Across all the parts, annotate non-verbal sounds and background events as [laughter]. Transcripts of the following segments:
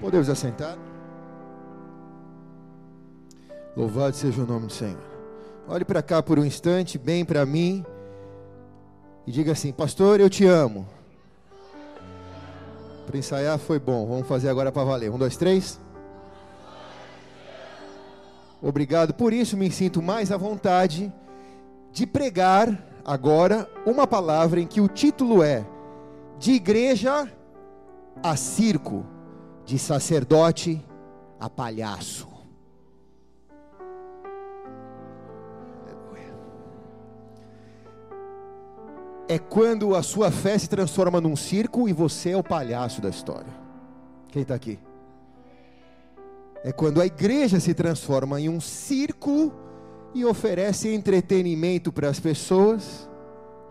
Podemos assentar? Louvado seja o nome do Senhor. Olhe para cá por um instante, bem para mim, e diga assim: Pastor, eu te amo. Para ensaiar foi bom, vamos fazer agora para valer. Um, dois, três. Obrigado por isso, me sinto mais à vontade de pregar agora uma palavra em que o título é De igreja a circo, de sacerdote a palhaço. É quando a sua fé se transforma num circo e você é o palhaço da história. Quem está aqui? É quando a igreja se transforma em um circo e oferece entretenimento para as pessoas,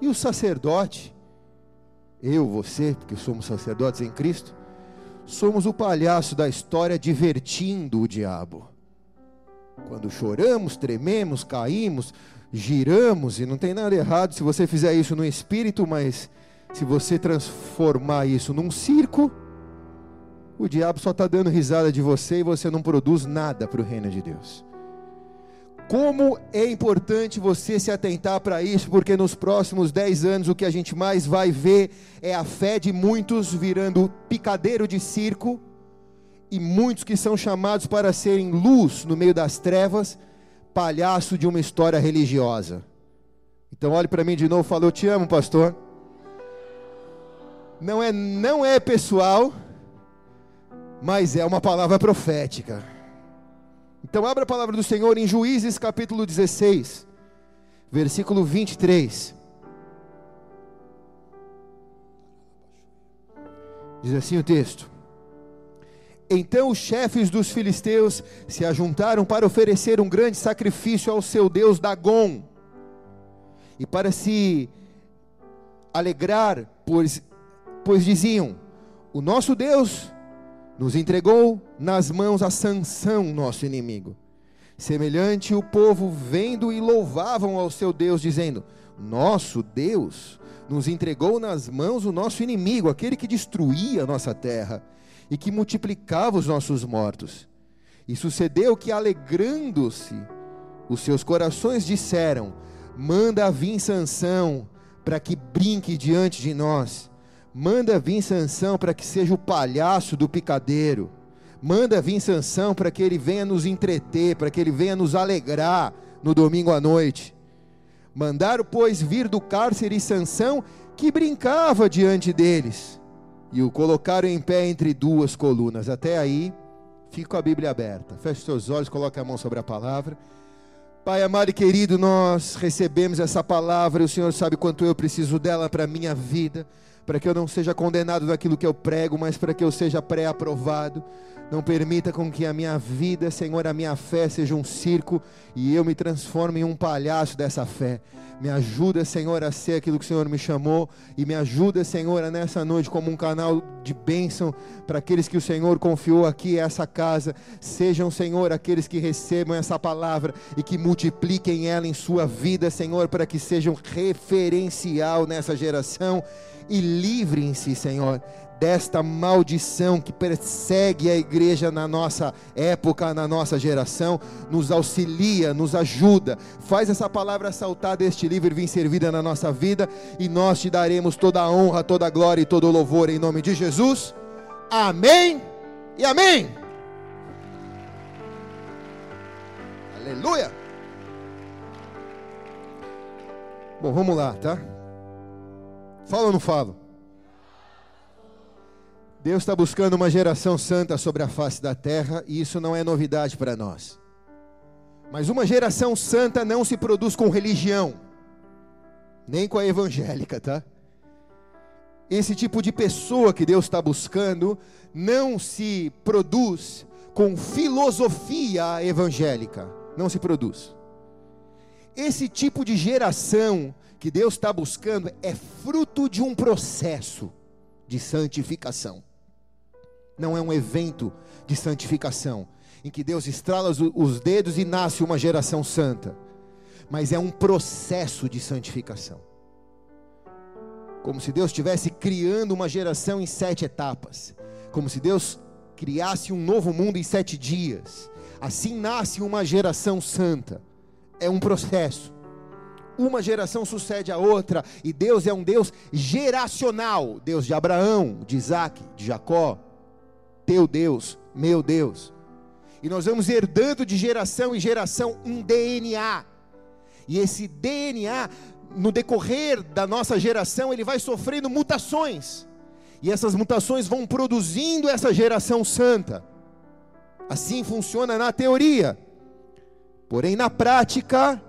e o sacerdote, eu, você, porque somos sacerdotes em Cristo, somos o palhaço da história divertindo o diabo. Quando choramos, trememos, caímos, giramos, e não tem nada errado se você fizer isso no espírito, mas se você transformar isso num circo, o diabo só está dando risada de você e você não produz nada para o reino de Deus. Como é importante você se atentar para isso, porque nos próximos dez anos o que a gente mais vai ver é a fé de muitos virando picadeiro de circo, e muitos que são chamados para serem luz no meio das trevas, palhaço de uma história religiosa. Então olhe para mim de novo, falou: "Eu te amo, pastor". Não é não é pessoal, mas é uma palavra profética. Então abra a palavra do Senhor em Juízes capítulo 16, versículo 23. Diz assim o texto: Então os chefes dos filisteus se ajuntaram para oferecer um grande sacrifício ao seu deus Dagon, e para se alegrar, pois, pois diziam: O nosso Deus nos entregou nas mãos a Sansão, nosso inimigo. Semelhante o povo vendo e louvavam ao seu Deus, dizendo: Nosso Deus nos entregou nas mãos o nosso inimigo, aquele que destruía a nossa terra e que multiplicava os nossos mortos. E sucedeu que, alegrando-se, os seus corações disseram: Manda vir Sansão para que brinque diante de nós. Manda vir Sansão para que seja o palhaço do picadeiro. Manda vir Sansão para que ele venha nos entreter, para que ele venha nos alegrar no domingo à noite. Mandaram, pois, vir do cárcere Sansão, que brincava diante deles, e o colocaram em pé entre duas colunas. Até aí, fica a Bíblia aberta. Feche seus olhos, coloque a mão sobre a palavra. Pai amado e querido, nós recebemos essa palavra e o Senhor sabe quanto eu preciso dela para a minha vida para que eu não seja condenado naquilo que eu prego, mas para que eu seja pré-aprovado. Não permita com que a minha vida, Senhor, a minha fé seja um circo e eu me transforme em um palhaço dessa fé. Me ajuda, Senhor, a ser aquilo que o Senhor me chamou e me ajuda, Senhor, nessa noite como um canal de bênção para aqueles que o Senhor confiou aqui essa casa. Sejam, Senhor, aqueles que recebam essa palavra e que multipliquem ela em sua vida, Senhor, para que sejam referencial nessa geração e livrem-se, Senhor, desta maldição que persegue a igreja na nossa época, na nossa geração, nos auxilia, nos ajuda, faz essa palavra saltar deste livro e vir servida na nossa vida, e nós te daremos toda a honra, toda a glória e todo o louvor em nome de Jesus. Amém e amém. Aleluia. Bom, vamos lá, tá? Fala ou não falo? Deus está buscando uma geração santa sobre a face da terra e isso não é novidade para nós. Mas uma geração santa não se produz com religião, nem com a evangélica, tá? Esse tipo de pessoa que Deus está buscando não se produz com filosofia evangélica, não se produz. Esse tipo de geração que Deus está buscando é fruto de um processo de santificação. Não é um evento de santificação em que Deus estrala os dedos e nasce uma geração santa, mas é um processo de santificação. Como se Deus estivesse criando uma geração em sete etapas, como se Deus criasse um novo mundo em sete dias. Assim nasce uma geração santa. É um processo. Uma geração sucede a outra, e Deus é um Deus geracional Deus de Abraão, de Isaac, de Jacó. Teu Deus, meu Deus. E nós vamos herdando de geração em geração um DNA. E esse DNA, no decorrer da nossa geração, ele vai sofrendo mutações. E essas mutações vão produzindo essa geração santa. Assim funciona na teoria. Porém, na prática,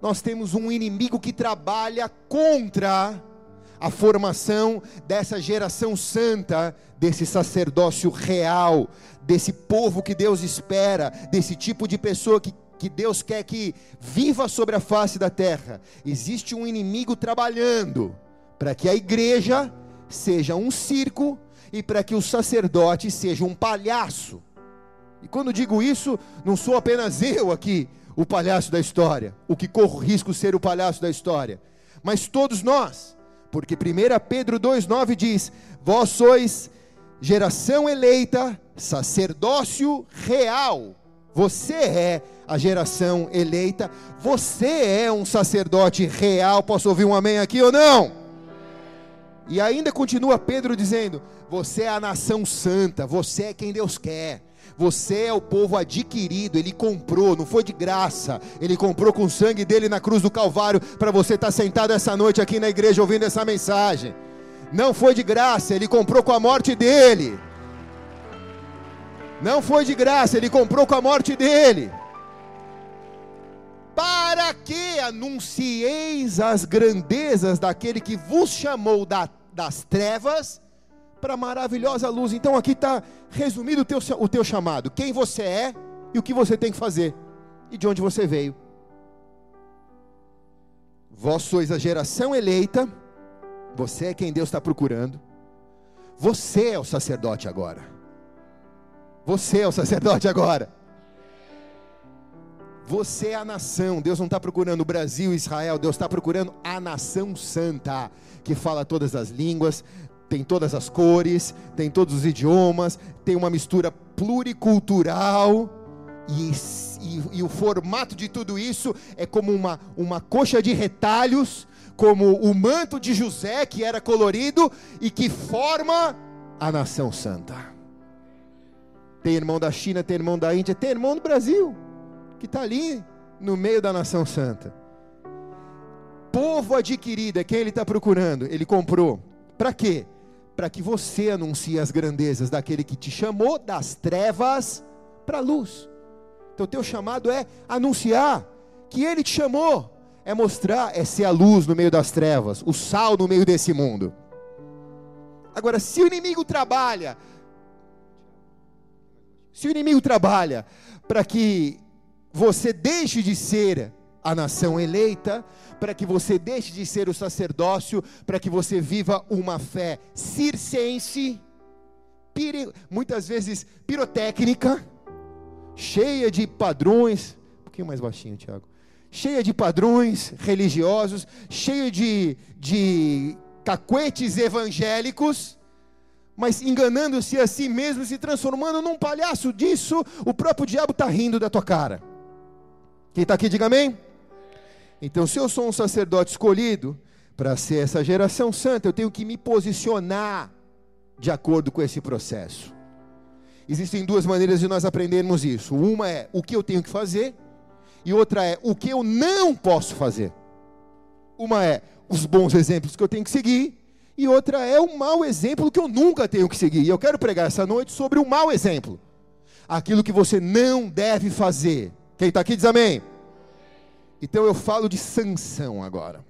nós temos um inimigo que trabalha contra a formação dessa geração santa, desse sacerdócio real, desse povo que Deus espera, desse tipo de pessoa que, que Deus quer que viva sobre a face da terra. Existe um inimigo trabalhando para que a igreja seja um circo e para que o sacerdote seja um palhaço. E quando digo isso, não sou apenas eu aqui, o palhaço da história, o que corro risco ser o palhaço da história, mas todos nós, porque 1 Pedro 2,9 diz: Vós sois geração eleita, sacerdócio real. Você é a geração eleita, você é um sacerdote real. Posso ouvir um amém aqui ou não? E ainda continua Pedro dizendo: Você é a nação santa, você é quem Deus quer. Você é o povo adquirido, ele comprou, não foi de graça. Ele comprou com o sangue dele na cruz do Calvário para você estar tá sentado essa noite aqui na igreja ouvindo essa mensagem. Não foi de graça, ele comprou com a morte dele. Não foi de graça, ele comprou com a morte dele. Para que anuncieis as grandezas daquele que vos chamou da, das trevas para a maravilhosa luz. Então aqui está resumido o teu, o teu chamado: quem você é e o que você tem que fazer, e de onde você veio. Vós sois a geração eleita, você é quem Deus está procurando, você é o sacerdote agora. Você é o sacerdote agora. Você é a nação. Deus não está procurando o Brasil, Israel. Deus está procurando a nação santa, que fala todas as línguas, tem todas as cores, tem todos os idiomas, tem uma mistura pluricultural. E, e, e, o formato de tudo isso é como uma, uma coxa de retalhos, como o manto de José, que era colorido e que forma a nação santa. Tem irmão da China, tem irmão da Índia, tem irmão do Brasil, que está ali no meio da nação santa. Povo adquirido é quem ele está procurando, ele comprou. Para quê? Para que você anuncie as grandezas daquele que te chamou das trevas para a luz. Então, teu chamado é anunciar que ele te chamou, é mostrar, é ser a luz no meio das trevas, o sal no meio desse mundo. Agora, se o inimigo trabalha, se o inimigo trabalha para que você deixe de ser a nação eleita, para que você deixe de ser o sacerdócio, para que você viva uma fé circense, pire, muitas vezes pirotécnica, cheia de padrões. Um pouquinho mais baixinho, Tiago. Cheia de padrões religiosos, cheia de, de cacuetes evangélicos, mas enganando-se a si mesmo, se transformando num palhaço disso, o próprio diabo está rindo da tua cara. Quem está aqui, diga amém. Então, se eu sou um sacerdote escolhido para ser essa geração santa, eu tenho que me posicionar de acordo com esse processo. Existem duas maneiras de nós aprendermos isso. Uma é o que eu tenho que fazer, e outra é o que eu não posso fazer. Uma é os bons exemplos que eu tenho que seguir, e outra é o mau exemplo que eu nunca tenho que seguir. E eu quero pregar essa noite sobre o mau exemplo. Aquilo que você não deve fazer. Quem está aqui diz amém. Então eu falo de Sansão agora.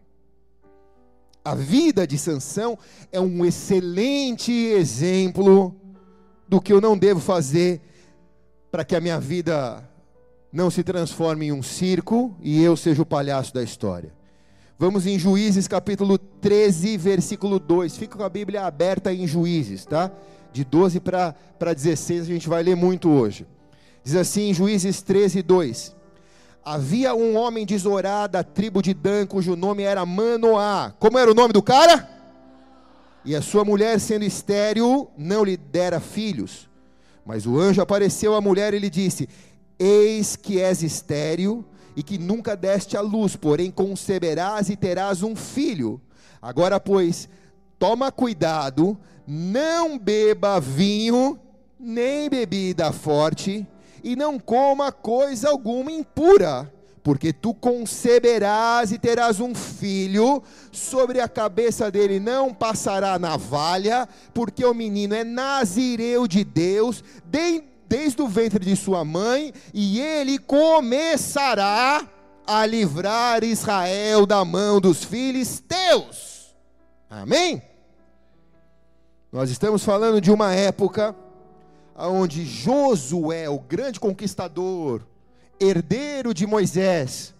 A vida de Sansão é um excelente exemplo do que eu não devo fazer para que a minha vida não se transforme em um circo e eu seja o palhaço da história. Vamos em Juízes capítulo 13, versículo 2. Fica com a Bíblia aberta em Juízes, tá? De 12 para 16 a gente vai ler muito hoje. Diz assim em Juízes 13, 2. Havia um homem de Zorá, da tribo de Dan, cujo nome era Manoá. Como era o nome do cara? E a sua mulher, sendo estéril, não lhe dera filhos. Mas o anjo apareceu à mulher e lhe disse: Eis que és estéril e que nunca deste à luz, porém conceberás e terás um filho. Agora, pois, toma cuidado, não beba vinho, nem bebida forte, e não coma coisa alguma impura, porque tu conceberás e terás um filho, sobre a cabeça dele não passará navalha, porque o menino é nazireu de Deus, desde o ventre de sua mãe, e ele começará a livrar Israel da mão dos filisteus. Amém? Nós estamos falando de uma época onde Josué, o grande conquistador, herdeiro de Moisés,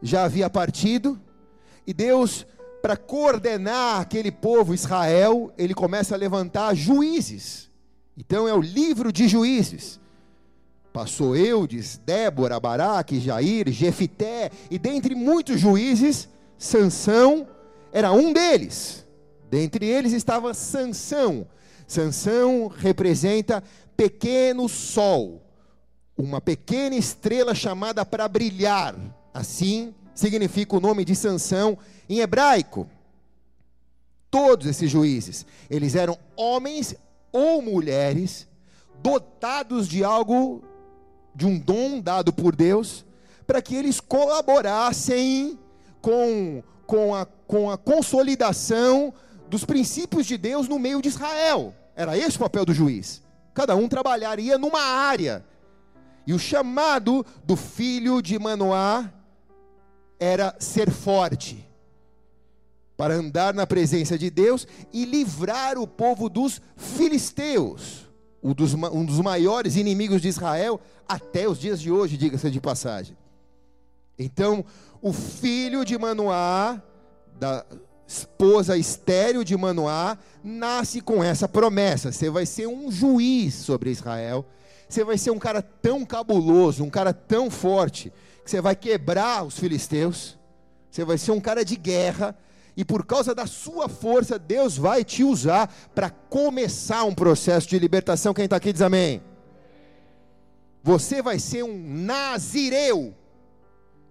já havia partido, e Deus, para coordenar aquele povo Israel, ele começa a levantar juízes. Então é o livro de juízes. Passou Eudes, Débora, Baraque, Jair, Jefité, e dentre muitos juízes, Sansão era um deles. Dentre eles estava Sansão. Sansão representa pequeno sol, uma pequena estrela chamada para brilhar. Assim significa o nome de Sansão em hebraico. Todos esses juízes, eles eram homens ou mulheres dotados de algo, de um dom dado por Deus, para que eles colaborassem com, com, a, com a consolidação dos princípios de Deus no meio de Israel. Era esse o papel do juiz. Cada um trabalharia numa área. E o chamado do filho de Manoá era ser forte para andar na presença de Deus e livrar o povo dos filisteus, um dos, um dos maiores inimigos de Israel até os dias de hoje, diga-se de passagem. Então, o filho de Manoá, da esposa estéreo de Manoá, nasce com essa promessa: você vai ser um juiz sobre Israel, você vai ser um cara tão cabuloso, um cara tão forte, que você vai quebrar os filisteus, você vai ser um cara de guerra, e por causa da sua força, Deus vai te usar para começar um processo de libertação. Quem está aqui diz amém. Você vai ser um nazireu.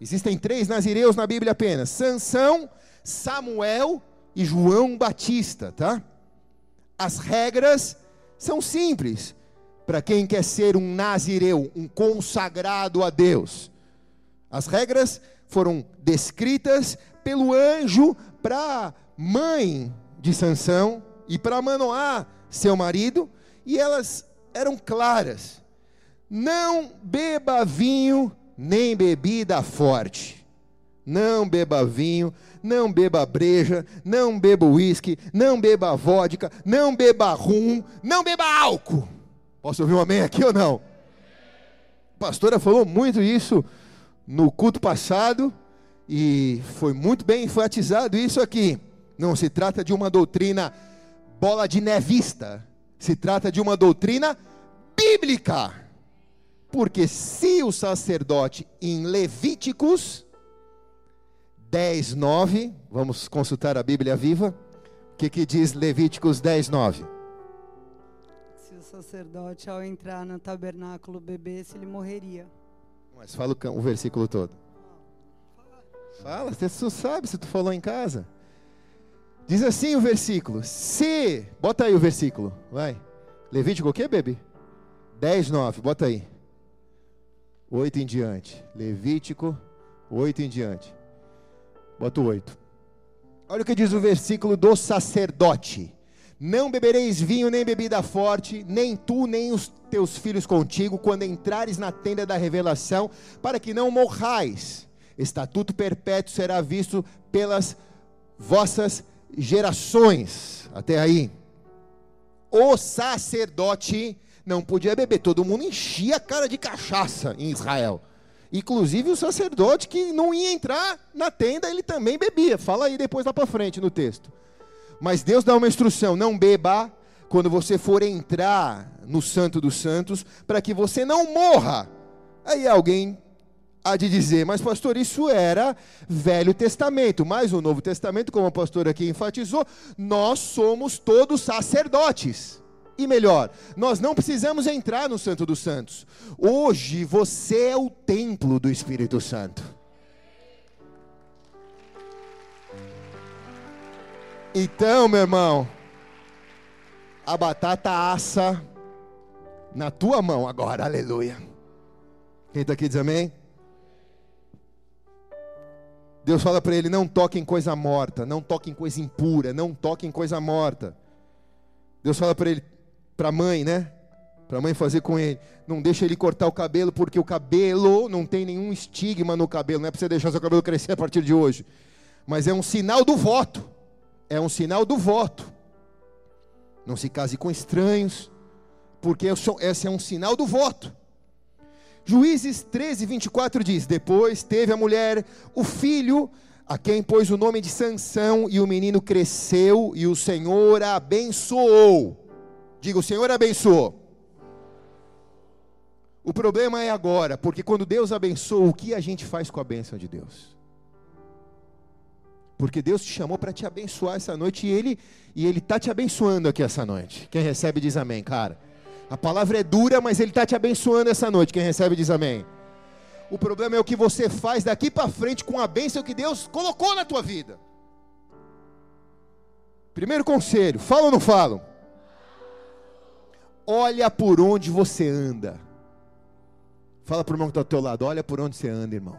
Existem três nazireus na Bíblia apenas: Sansão, Samuel e João Batista, tá? As regras são simples para quem quer ser um nazireu, um consagrado a Deus. As regras foram descritas pelo anjo para mãe de Sansão e para Manoá, seu marido, e elas eram claras: não beba vinho nem bebida forte. Não beba vinho, não beba breja, não beba uísque, não beba vodka, não beba rum, não beba álcool. Posso ouvir um amém aqui ou não? A pastora falou muito isso no culto passado e foi muito bem enfatizado isso aqui. Não se trata de uma doutrina bola de nevista, se trata de uma doutrina bíblica. Porque se o sacerdote em Levíticos 10, 9, vamos consultar a Bíblia viva, o que, que diz Levíticos 10, 9? Se o sacerdote ao entrar no tabernáculo bebesse, ele morreria. Mas fala o, o versículo todo. Fala, você sabe se tu falou em casa. Diz assim o versículo: Se, bota aí o versículo, vai. Levítico o que, bebê? 10, 9, bota aí. 8 em diante. Levítico 8 em diante. Bota o 8. Olha o que diz o versículo do sacerdote. Não bebereis vinho nem bebida forte, nem tu nem os teus filhos contigo, quando entrares na tenda da revelação, para que não morrais estatuto perpétuo será visto pelas vossas gerações. Até aí. O sacerdote não podia beber, todo mundo enchia a cara de cachaça em Israel. Inclusive o sacerdote que não ia entrar na tenda, ele também bebia. Fala aí depois lá para frente no texto. Mas Deus dá uma instrução: não beba quando você for entrar no Santo dos Santos, para que você não morra. Aí alguém há de dizer, mas pastor, isso era Velho Testamento, mas o Novo Testamento, como o pastor aqui enfatizou, nós somos todos sacerdotes. E melhor, nós não precisamos entrar no Santo dos Santos. Hoje você é o templo do Espírito Santo. Então, meu irmão, a batata assa na tua mão agora, aleluia. Quem está aqui diz amém? Deus fala para ele: não toque em coisa morta, não toque em coisa impura, não toque em coisa morta. Deus fala para ele: para a mãe, né? Para a mãe fazer com ele. Não deixa ele cortar o cabelo, porque o cabelo não tem nenhum estigma no cabelo. Não é para você deixar seu cabelo crescer a partir de hoje. Mas é um sinal do voto. É um sinal do voto. Não se case com estranhos, porque esse é um sinal do voto. Juízes 13, 24 diz: Depois teve a mulher o filho, a quem pôs o nome de Sansão, e o menino cresceu, e o Senhor a abençoou. Diga, o Senhor abençoou. O problema é agora, porque quando Deus abençoa, o que a gente faz com a bênção de Deus? Porque Deus te chamou para te abençoar essa noite e Ele e Ele está te abençoando aqui essa noite. Quem recebe diz amém, cara. A palavra é dura, mas Ele está te abençoando essa noite. Quem recebe diz amém. O problema é o que você faz daqui para frente com a bênção que Deus colocou na tua vida. Primeiro conselho, falo ou não falo? Olha por onde você anda. Fala para o irmão que está ao teu lado, olha por onde você anda, irmão.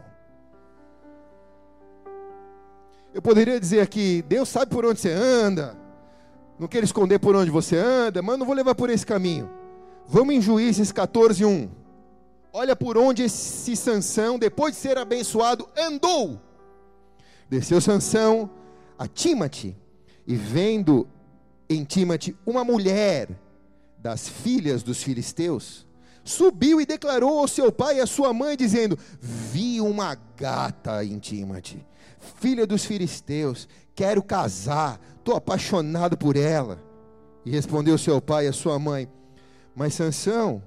Eu poderia dizer aqui, Deus sabe por onde você anda. Não quero esconder por onde você anda, mas não vou levar por esse caminho. Vamos em Juízes 14, 1. Olha por onde esse Sansão, depois de ser abençoado, andou. Desceu Sansão a Timate, e vendo em Timate uma mulher das filhas dos filisteus, subiu e declarou ao seu pai e à sua mãe, dizendo: Vi uma gata em Timate, filha dos filisteus, quero casar, estou apaixonado por ela. E respondeu seu pai e a sua mãe: Mas Sansão,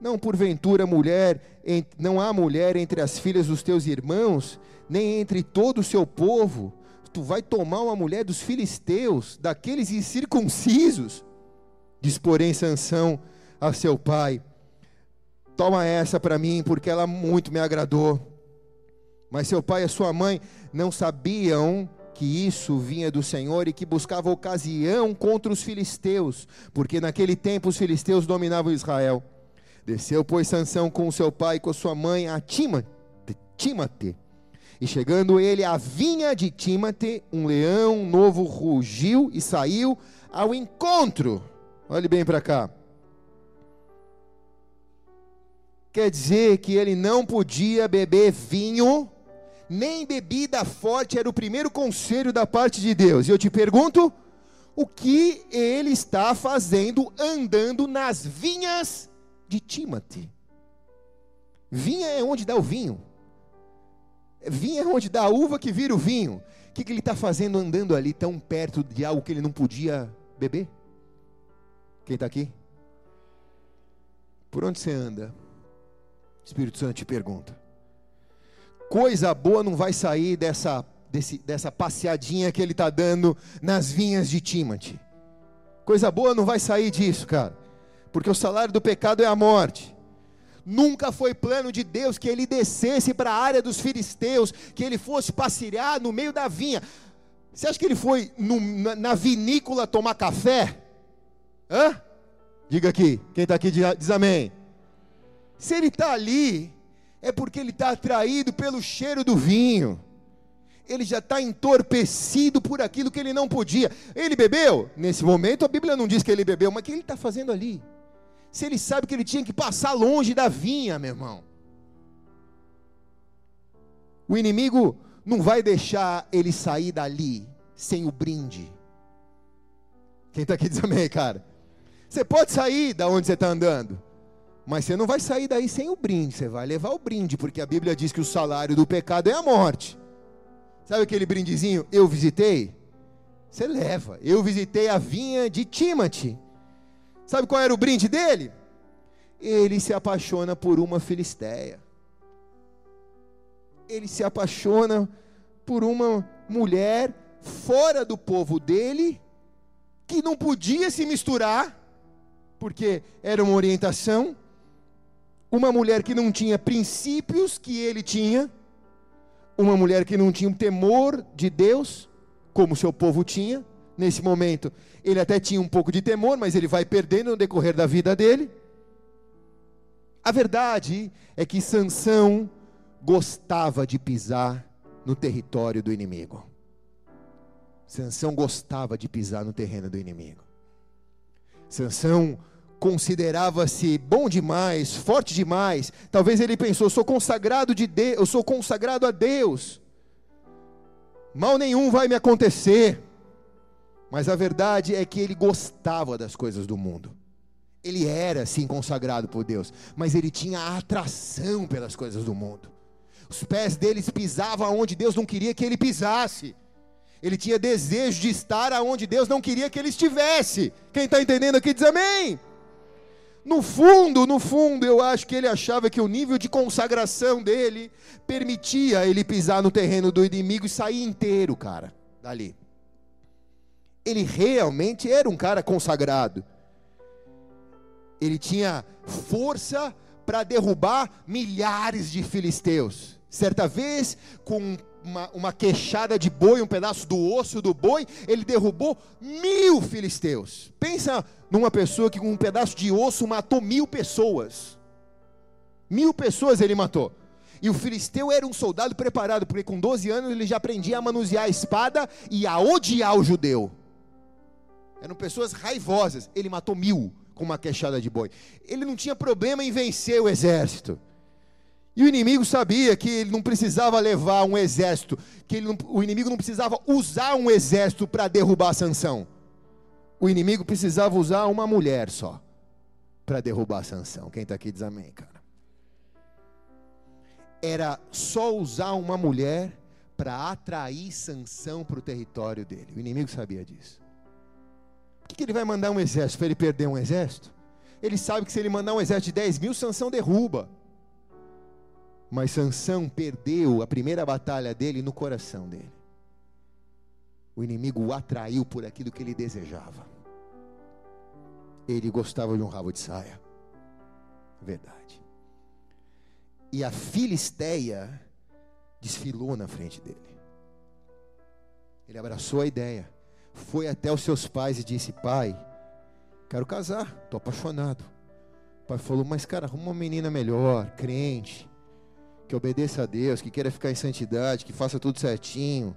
não porventura mulher, não há mulher entre as filhas dos teus irmãos, nem entre todo o seu povo. Tu vai tomar uma mulher dos filisteus, daqueles incircuncisos. Diz, porém, Sansão a seu pai: Toma essa para mim, porque ela muito me agradou. Mas seu pai e sua mãe não sabiam que isso vinha do Senhor e que buscava ocasião contra os filisteus, porque naquele tempo os filisteus dominavam Israel. Desceu, pois, Sansão com seu pai e com sua mãe a Tímate. E chegando ele à vinha de Tímate, um leão novo rugiu e saiu ao encontro Olhe bem para cá. Quer dizer que ele não podia beber vinho, nem bebida forte, era o primeiro conselho da parte de Deus. E eu te pergunto, o que ele está fazendo andando nas vinhas de Timate? Vinha é onde dá o vinho. Vinha é onde dá a uva que vira o vinho. O que, que ele está fazendo andando ali tão perto de algo que ele não podia beber? Quem está aqui? Por onde você anda? O Espírito Santo te pergunta. Coisa boa não vai sair dessa, desse, dessa passeadinha que ele está dando nas vinhas de Timate. Coisa boa não vai sair disso, cara. Porque o salário do pecado é a morte. Nunca foi plano de Deus que ele descesse para a área dos filisteus, que ele fosse passear no meio da vinha. Você acha que ele foi no, na, na vinícola tomar café? Hã? Diga aqui, quem está aqui diz amém. Se ele está ali, é porque ele está atraído pelo cheiro do vinho. Ele já está entorpecido por aquilo que ele não podia. Ele bebeu? Nesse momento a Bíblia não diz que ele bebeu, mas o que ele está fazendo ali? Se ele sabe que ele tinha que passar longe da vinha, meu irmão. O inimigo não vai deixar ele sair dali sem o brinde. Quem está aqui diz amém, cara. Você pode sair da onde você está andando, mas você não vai sair daí sem o brinde. Você vai levar o brinde, porque a Bíblia diz que o salário do pecado é a morte. Sabe aquele brindezinho? Eu visitei. Você leva. Eu visitei a vinha de Timate. Sabe qual era o brinde dele? Ele se apaixona por uma filisteia. Ele se apaixona por uma mulher fora do povo dele, que não podia se misturar porque era uma orientação, uma mulher que não tinha princípios que ele tinha, uma mulher que não tinha um temor de Deus, como seu povo tinha. Nesse momento, ele até tinha um pouco de temor, mas ele vai perdendo no decorrer da vida dele. A verdade é que Sansão gostava de pisar no território do inimigo. Sansão gostava de pisar no terreno do inimigo. Sansão considerava-se bom demais, forte demais. Talvez ele pensou: sou consagrado de Deus, eu sou consagrado a Deus. Mal nenhum vai me acontecer. Mas a verdade é que ele gostava das coisas do mundo. Ele era sim consagrado por Deus, mas ele tinha atração pelas coisas do mundo. Os pés deles pisavam onde Deus não queria que ele pisasse. Ele tinha desejo de estar aonde Deus não queria que ele estivesse. Quem está entendendo aqui diz amém. No fundo, no fundo, eu acho que ele achava que o nível de consagração dele permitia ele pisar no terreno do inimigo e sair inteiro, cara, dali. Ele realmente era um cara consagrado. Ele tinha força para derrubar milhares de filisteus. Certa vez, com uma, uma queixada de boi, um pedaço do osso do boi, ele derrubou mil filisteus. Pensa numa pessoa que com um pedaço de osso matou mil pessoas. Mil pessoas ele matou. E o filisteu era um soldado preparado, porque com 12 anos ele já aprendia a manusear a espada e a odiar o judeu. Eram pessoas raivosas. Ele matou mil com uma queixada de boi. Ele não tinha problema em vencer o exército. E o inimigo sabia que ele não precisava levar um exército, que não, o inimigo não precisava usar um exército para derrubar Sansão. O inimigo precisava usar uma mulher só para derrubar Sansão. Quem está aqui diz amém, cara. Era só usar uma mulher para atrair Sansão para o território dele. O inimigo sabia disso. Por que, que ele vai mandar um exército para ele perder um exército? Ele sabe que se ele mandar um exército de 10 mil, Sansão derruba. Mas Sansão perdeu a primeira batalha dele no coração dele. O inimigo o atraiu por aquilo que ele desejava. Ele gostava de um rabo de saia. Verdade. E a Filisteia desfilou na frente dele. Ele abraçou a ideia. Foi até os seus pais e disse: Pai, quero casar, estou apaixonado. O pai falou: Mas, cara, arruma uma menina melhor, crente que obedeça a Deus, que queira ficar em santidade, que faça tudo certinho.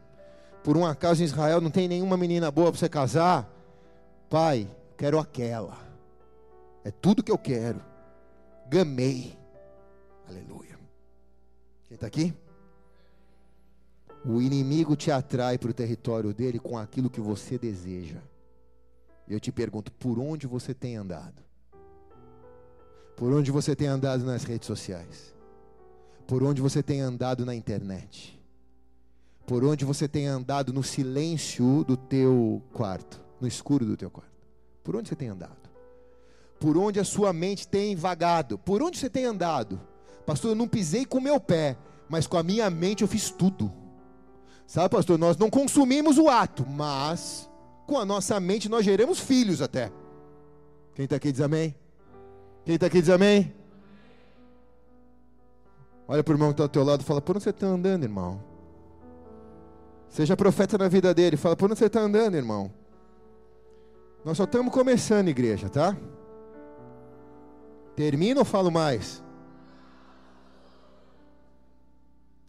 Por um acaso em Israel não tem nenhuma menina boa para você casar? Pai, quero aquela. É tudo que eu quero. Gamei. Aleluia. Quem está aqui? O inimigo te atrai para o território dele com aquilo que você deseja. Eu te pergunto, por onde você tem andado? Por onde você tem andado nas redes sociais? Por onde você tem andado na internet, por onde você tem andado no silêncio do teu quarto, no escuro do teu quarto. Por onde você tem andado? Por onde a sua mente tem vagado? Por onde você tem andado? Pastor, eu não pisei com o meu pé, mas com a minha mente eu fiz tudo. Sabe, pastor, nós não consumimos o ato, mas com a nossa mente nós geramos filhos até. Quem está aqui diz amém? Quem está aqui diz amém? Olha para o irmão que está ao teu lado e fala: Por onde você está andando, irmão? Seja profeta na vida dele. Fala: Por onde você está andando, irmão? Nós só estamos começando, igreja, tá? Termino ou falo mais?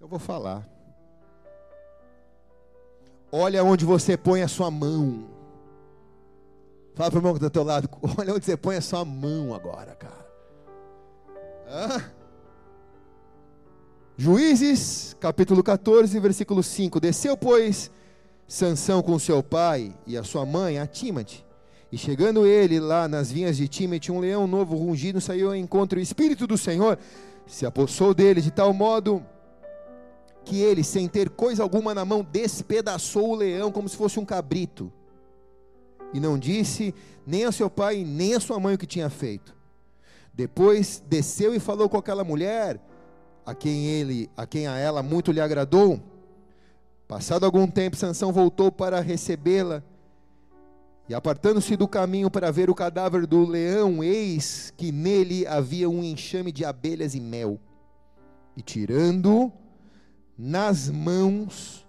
Eu vou falar. Olha onde você põe a sua mão. Fala para o irmão que está ao teu lado. Olha onde você põe a sua mão agora, cara. Hã? Juízes, capítulo 14, versículo 5. Desceu, pois, Sansão com seu pai e a sua mãe a Timate. E chegando ele lá nas vinhas de Timate, um leão novo rungido saiu ao encontro. O Espírito do Senhor se apossou dele de tal modo que ele, sem ter coisa alguma na mão, despedaçou o leão como se fosse um cabrito. E não disse nem a seu pai nem a sua mãe o que tinha feito. Depois desceu e falou com aquela mulher a quem ele, a quem a ela muito lhe agradou. Passado algum tempo, Sansão voltou para recebê-la, E apartando-se do caminho para ver o cadáver do leão, eis que nele havia um enxame de abelhas e mel. E tirando nas mãos,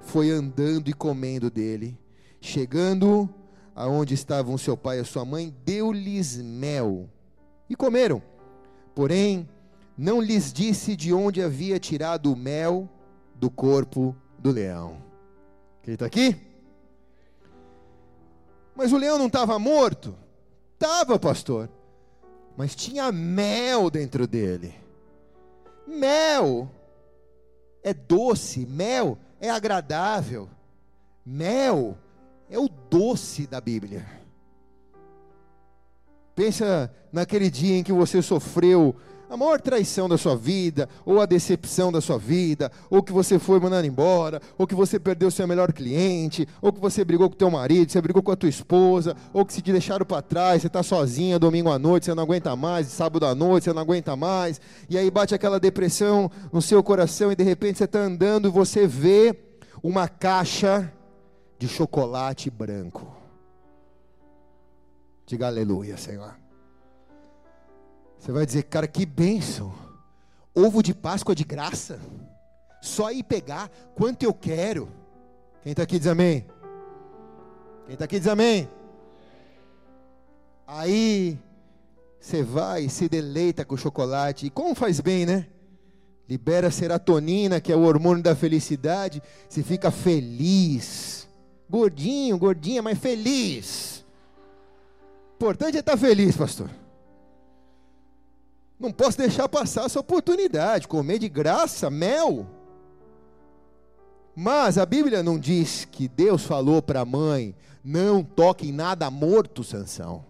foi andando e comendo dele. Chegando aonde estavam seu pai e sua mãe, deu-lhes mel. E comeram. Porém, não lhes disse de onde havia tirado o mel do corpo do leão. Quem está aqui? Mas o leão não estava morto? Estava, pastor. Mas tinha mel dentro dele. Mel é doce, mel é agradável. Mel é o doce da Bíblia. Pensa naquele dia em que você sofreu a maior traição da sua vida, ou a decepção da sua vida, ou que você foi mandado embora, ou que você perdeu seu melhor cliente, ou que você brigou com teu marido, você brigou com a tua esposa, ou que se te deixaram para trás, você está sozinha domingo à noite, você não aguenta mais, sábado à noite, você não aguenta mais, e aí bate aquela depressão no seu coração e de repente você está andando e você vê uma caixa de chocolate branco. Diga aleluia, Senhor. Você vai dizer, cara, que bênção. Ovo de Páscoa de graça. Só ir pegar quanto eu quero. Quem está aqui diz amém. Quem está aqui diz amém. Aí você vai se deleita com o chocolate. E como faz bem, né? Libera serotonina, que é o hormônio da felicidade. Você fica feliz. Gordinho, gordinha, mas feliz. O importante é estar tá feliz, pastor. Não posso deixar passar essa oportunidade, comer de graça mel. Mas a Bíblia não diz que Deus falou para a mãe: não toque em nada morto, Sansão.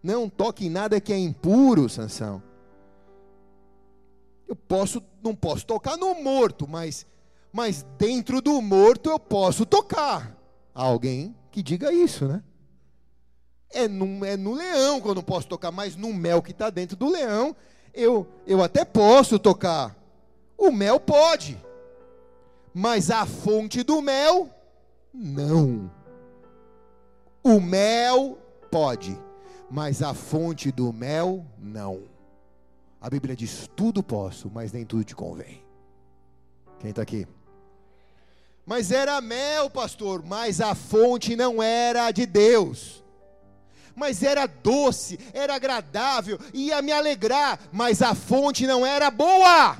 Não toque em nada que é impuro, Sansão. Eu posso, não posso tocar no morto, mas, mas dentro do morto eu posso tocar. Alguém que diga isso, né? É no, é no leão que eu não posso tocar, mas no mel que está dentro do leão, eu, eu até posso tocar. O mel pode, mas a fonte do mel, não. O mel pode, mas a fonte do mel, não. A Bíblia diz: tudo posso, mas nem tudo te convém. Quem está aqui? Mas era mel, pastor, mas a fonte não era de Deus mas era doce, era agradável, ia me alegrar, mas a fonte não era boa.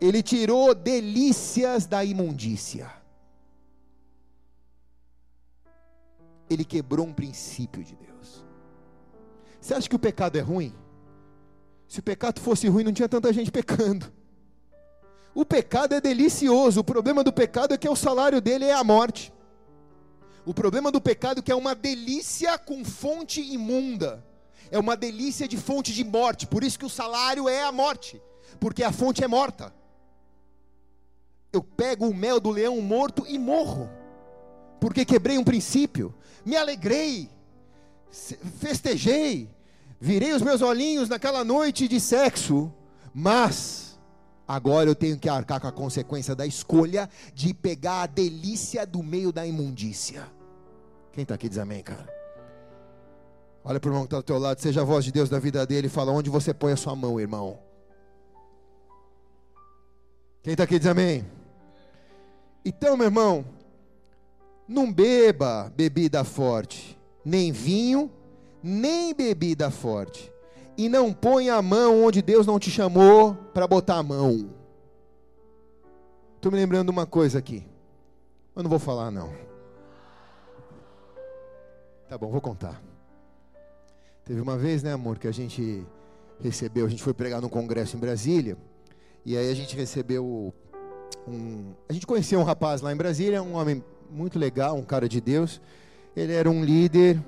Ele tirou delícias da imundícia. Ele quebrou um princípio de Deus. Você acha que o pecado é ruim? Se o pecado fosse ruim, não tinha tanta gente pecando. O pecado é delicioso. O problema do pecado é que o salário dele é a morte. O problema do pecado é que é uma delícia com fonte imunda. É uma delícia de fonte de morte. Por isso que o salário é a morte. Porque a fonte é morta. Eu pego o mel do leão morto e morro. Porque quebrei um princípio. Me alegrei. Festejei. Virei os meus olhinhos naquela noite de sexo. Mas Agora eu tenho que arcar com a consequência da escolha de pegar a delícia do meio da imundícia. Quem está aqui diz amém, cara? Olha para o irmão que está do teu lado, seja a voz de Deus da vida dele, fala onde você põe a sua mão, irmão. Quem está aqui diz amém? Então, meu irmão, não beba bebida forte, nem vinho, nem bebida forte e não ponha a mão onde Deus não te chamou para botar a mão. Estou me lembrando de uma coisa aqui. Eu não vou falar, não. Tá bom, vou contar. Teve uma vez, né, amor, que a gente recebeu, a gente foi pregar num congresso em Brasília, e aí a gente recebeu um. A gente conheceu um rapaz lá em Brasília, um homem muito legal, um cara de Deus. Ele era um líder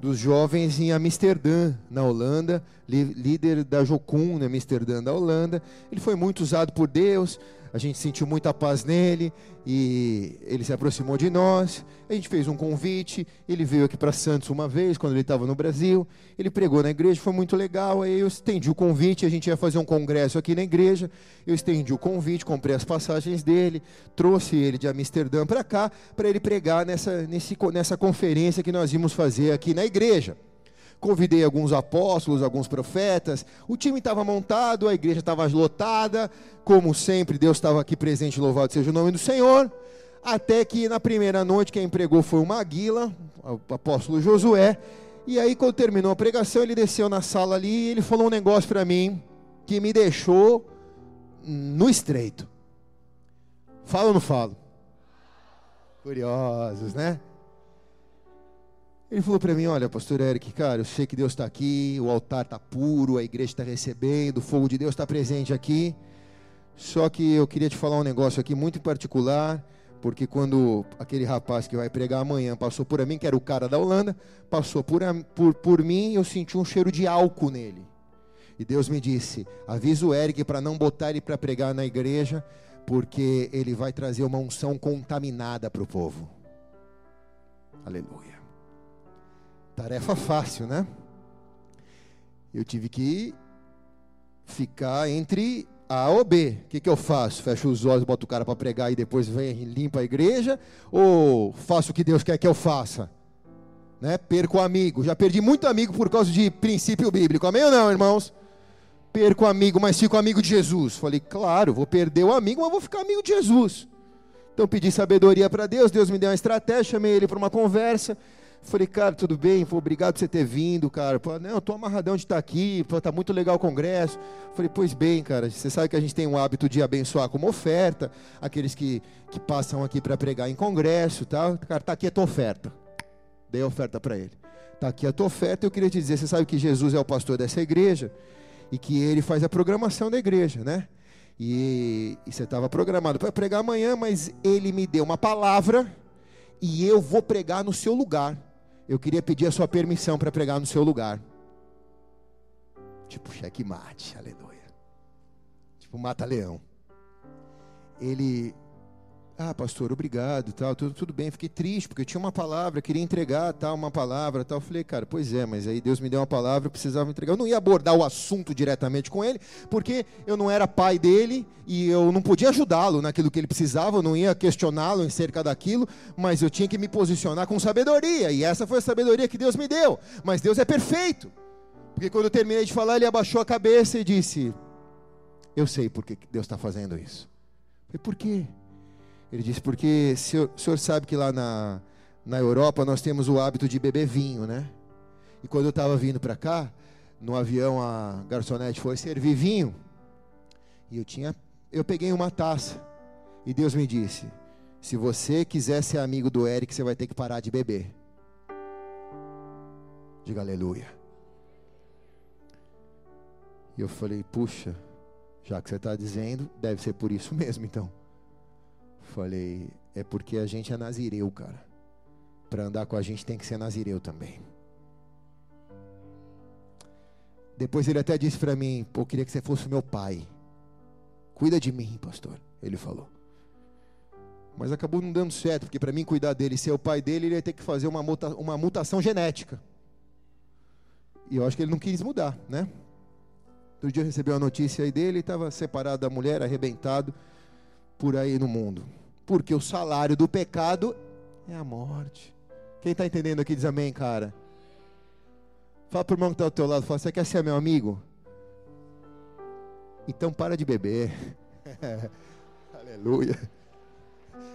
dos jovens em Amsterdã, na Holanda, líder da Jocum, em Amsterdã, da Holanda. Ele foi muito usado por Deus. A gente sentiu muita paz nele e ele se aproximou de nós. A gente fez um convite. Ele veio aqui para Santos uma vez, quando ele estava no Brasil. Ele pregou na igreja, foi muito legal. Aí eu estendi o convite. A gente ia fazer um congresso aqui na igreja. Eu estendi o convite, comprei as passagens dele, trouxe ele de Amsterdã para cá, para ele pregar nessa, nesse, nessa conferência que nós íamos fazer aqui na igreja convidei alguns apóstolos, alguns profetas. O time estava montado, a igreja estava lotada, como sempre, Deus estava aqui presente, louvado seja o nome do Senhor. Até que na primeira noite quem pregou foi o Maguila, o apóstolo Josué. E aí, quando terminou a pregação, ele desceu na sala ali e ele falou um negócio para mim que me deixou no estreito. Fala ou não falo? Curiosos, né? Ele falou para mim: Olha, pastor Eric, cara, eu sei que Deus está aqui, o altar está puro, a igreja está recebendo, o fogo de Deus está presente aqui. Só que eu queria te falar um negócio aqui muito particular, porque quando aquele rapaz que vai pregar amanhã passou por mim, que era o cara da Holanda, passou por, por, por mim, eu senti um cheiro de álcool nele. E Deus me disse: avisa o Eric para não botar ele para pregar na igreja, porque ele vai trazer uma unção contaminada para o povo. Aleluia. Tarefa [laughs] fácil, né? Eu tive que ficar entre A ou B. O que, que eu faço? Fecho os olhos, boto o cara para pregar e depois vem e limpa a igreja? Ou faço o que Deus quer que eu faça? Né? Perco amigo. Já perdi muito amigo por causa de princípio bíblico. Amém ou não, irmãos? Perco amigo, mas fico amigo de Jesus. Falei, claro, vou perder o amigo, mas vou ficar amigo de Jesus. Então pedi sabedoria para Deus, Deus me deu uma estratégia, chamei ele para uma conversa. Falei, cara, tudo bem? Falei, obrigado por você ter vindo, cara. Falei, não, eu tô amarradão de estar aqui, tá muito legal o congresso. Falei, pois bem, cara, você sabe que a gente tem um hábito de abençoar como oferta, aqueles que, que passam aqui para pregar em congresso tal. Cara, tá aqui a tua oferta. Dei a oferta para ele. Tá aqui a tua oferta, eu queria te dizer, você sabe que Jesus é o pastor dessa igreja e que ele faz a programação da igreja, né? E, e você estava programado para pregar amanhã, mas ele me deu uma palavra e eu vou pregar no seu lugar eu queria pedir a sua permissão para pregar no seu lugar. Tipo cheque mate, aleluia. Tipo mata-leão. Ele, ah, pastor, obrigado, tal, tudo, tudo bem. Fiquei triste porque eu tinha uma palavra, queria entregar, tal, uma palavra, tal. Falei, cara, pois é, mas aí Deus me deu uma palavra, eu precisava entregar. Eu não ia abordar o assunto diretamente com ele, porque eu não era pai dele e eu não podia ajudá-lo naquilo que ele precisava, eu não ia questioná-lo em cerca daquilo, mas eu tinha que me posicionar com sabedoria, e essa foi a sabedoria que Deus me deu. Mas Deus é perfeito. Porque quando eu terminei de falar, ele abaixou a cabeça e disse: Eu sei por que Deus está fazendo isso. Falei, por quê? Ele disse, porque o senhor, sabe que lá na, na Europa nós temos o hábito de beber vinho, né? E quando eu estava vindo para cá, no avião a garçonete foi servir vinho. E eu tinha, eu peguei uma taça. E Deus me disse: se você quiser ser amigo do Eric, você vai ter que parar de beber. Diga aleluia. E eu falei: puxa, já que você está dizendo, deve ser por isso mesmo então. Falei, é porque a gente é nazireu, cara. Para andar com a gente tem que ser nazireu também. Depois ele até disse para mim, pô, eu queria que você fosse meu pai. Cuida de mim, pastor, ele falou. Mas acabou não dando certo, porque para mim cuidar dele e ser o pai dele, ele ia ter que fazer uma, muta, uma mutação genética. E eu acho que ele não quis mudar, né? Outro dia eu recebi uma notícia aí dele, estava separado da mulher, arrebentado por aí no mundo. Porque o salário do pecado é a morte. Quem está entendendo aqui diz amém, cara. Fala para o irmão que está ao teu lado, fala, você quer ser meu amigo? Então para de beber. [laughs] Aleluia.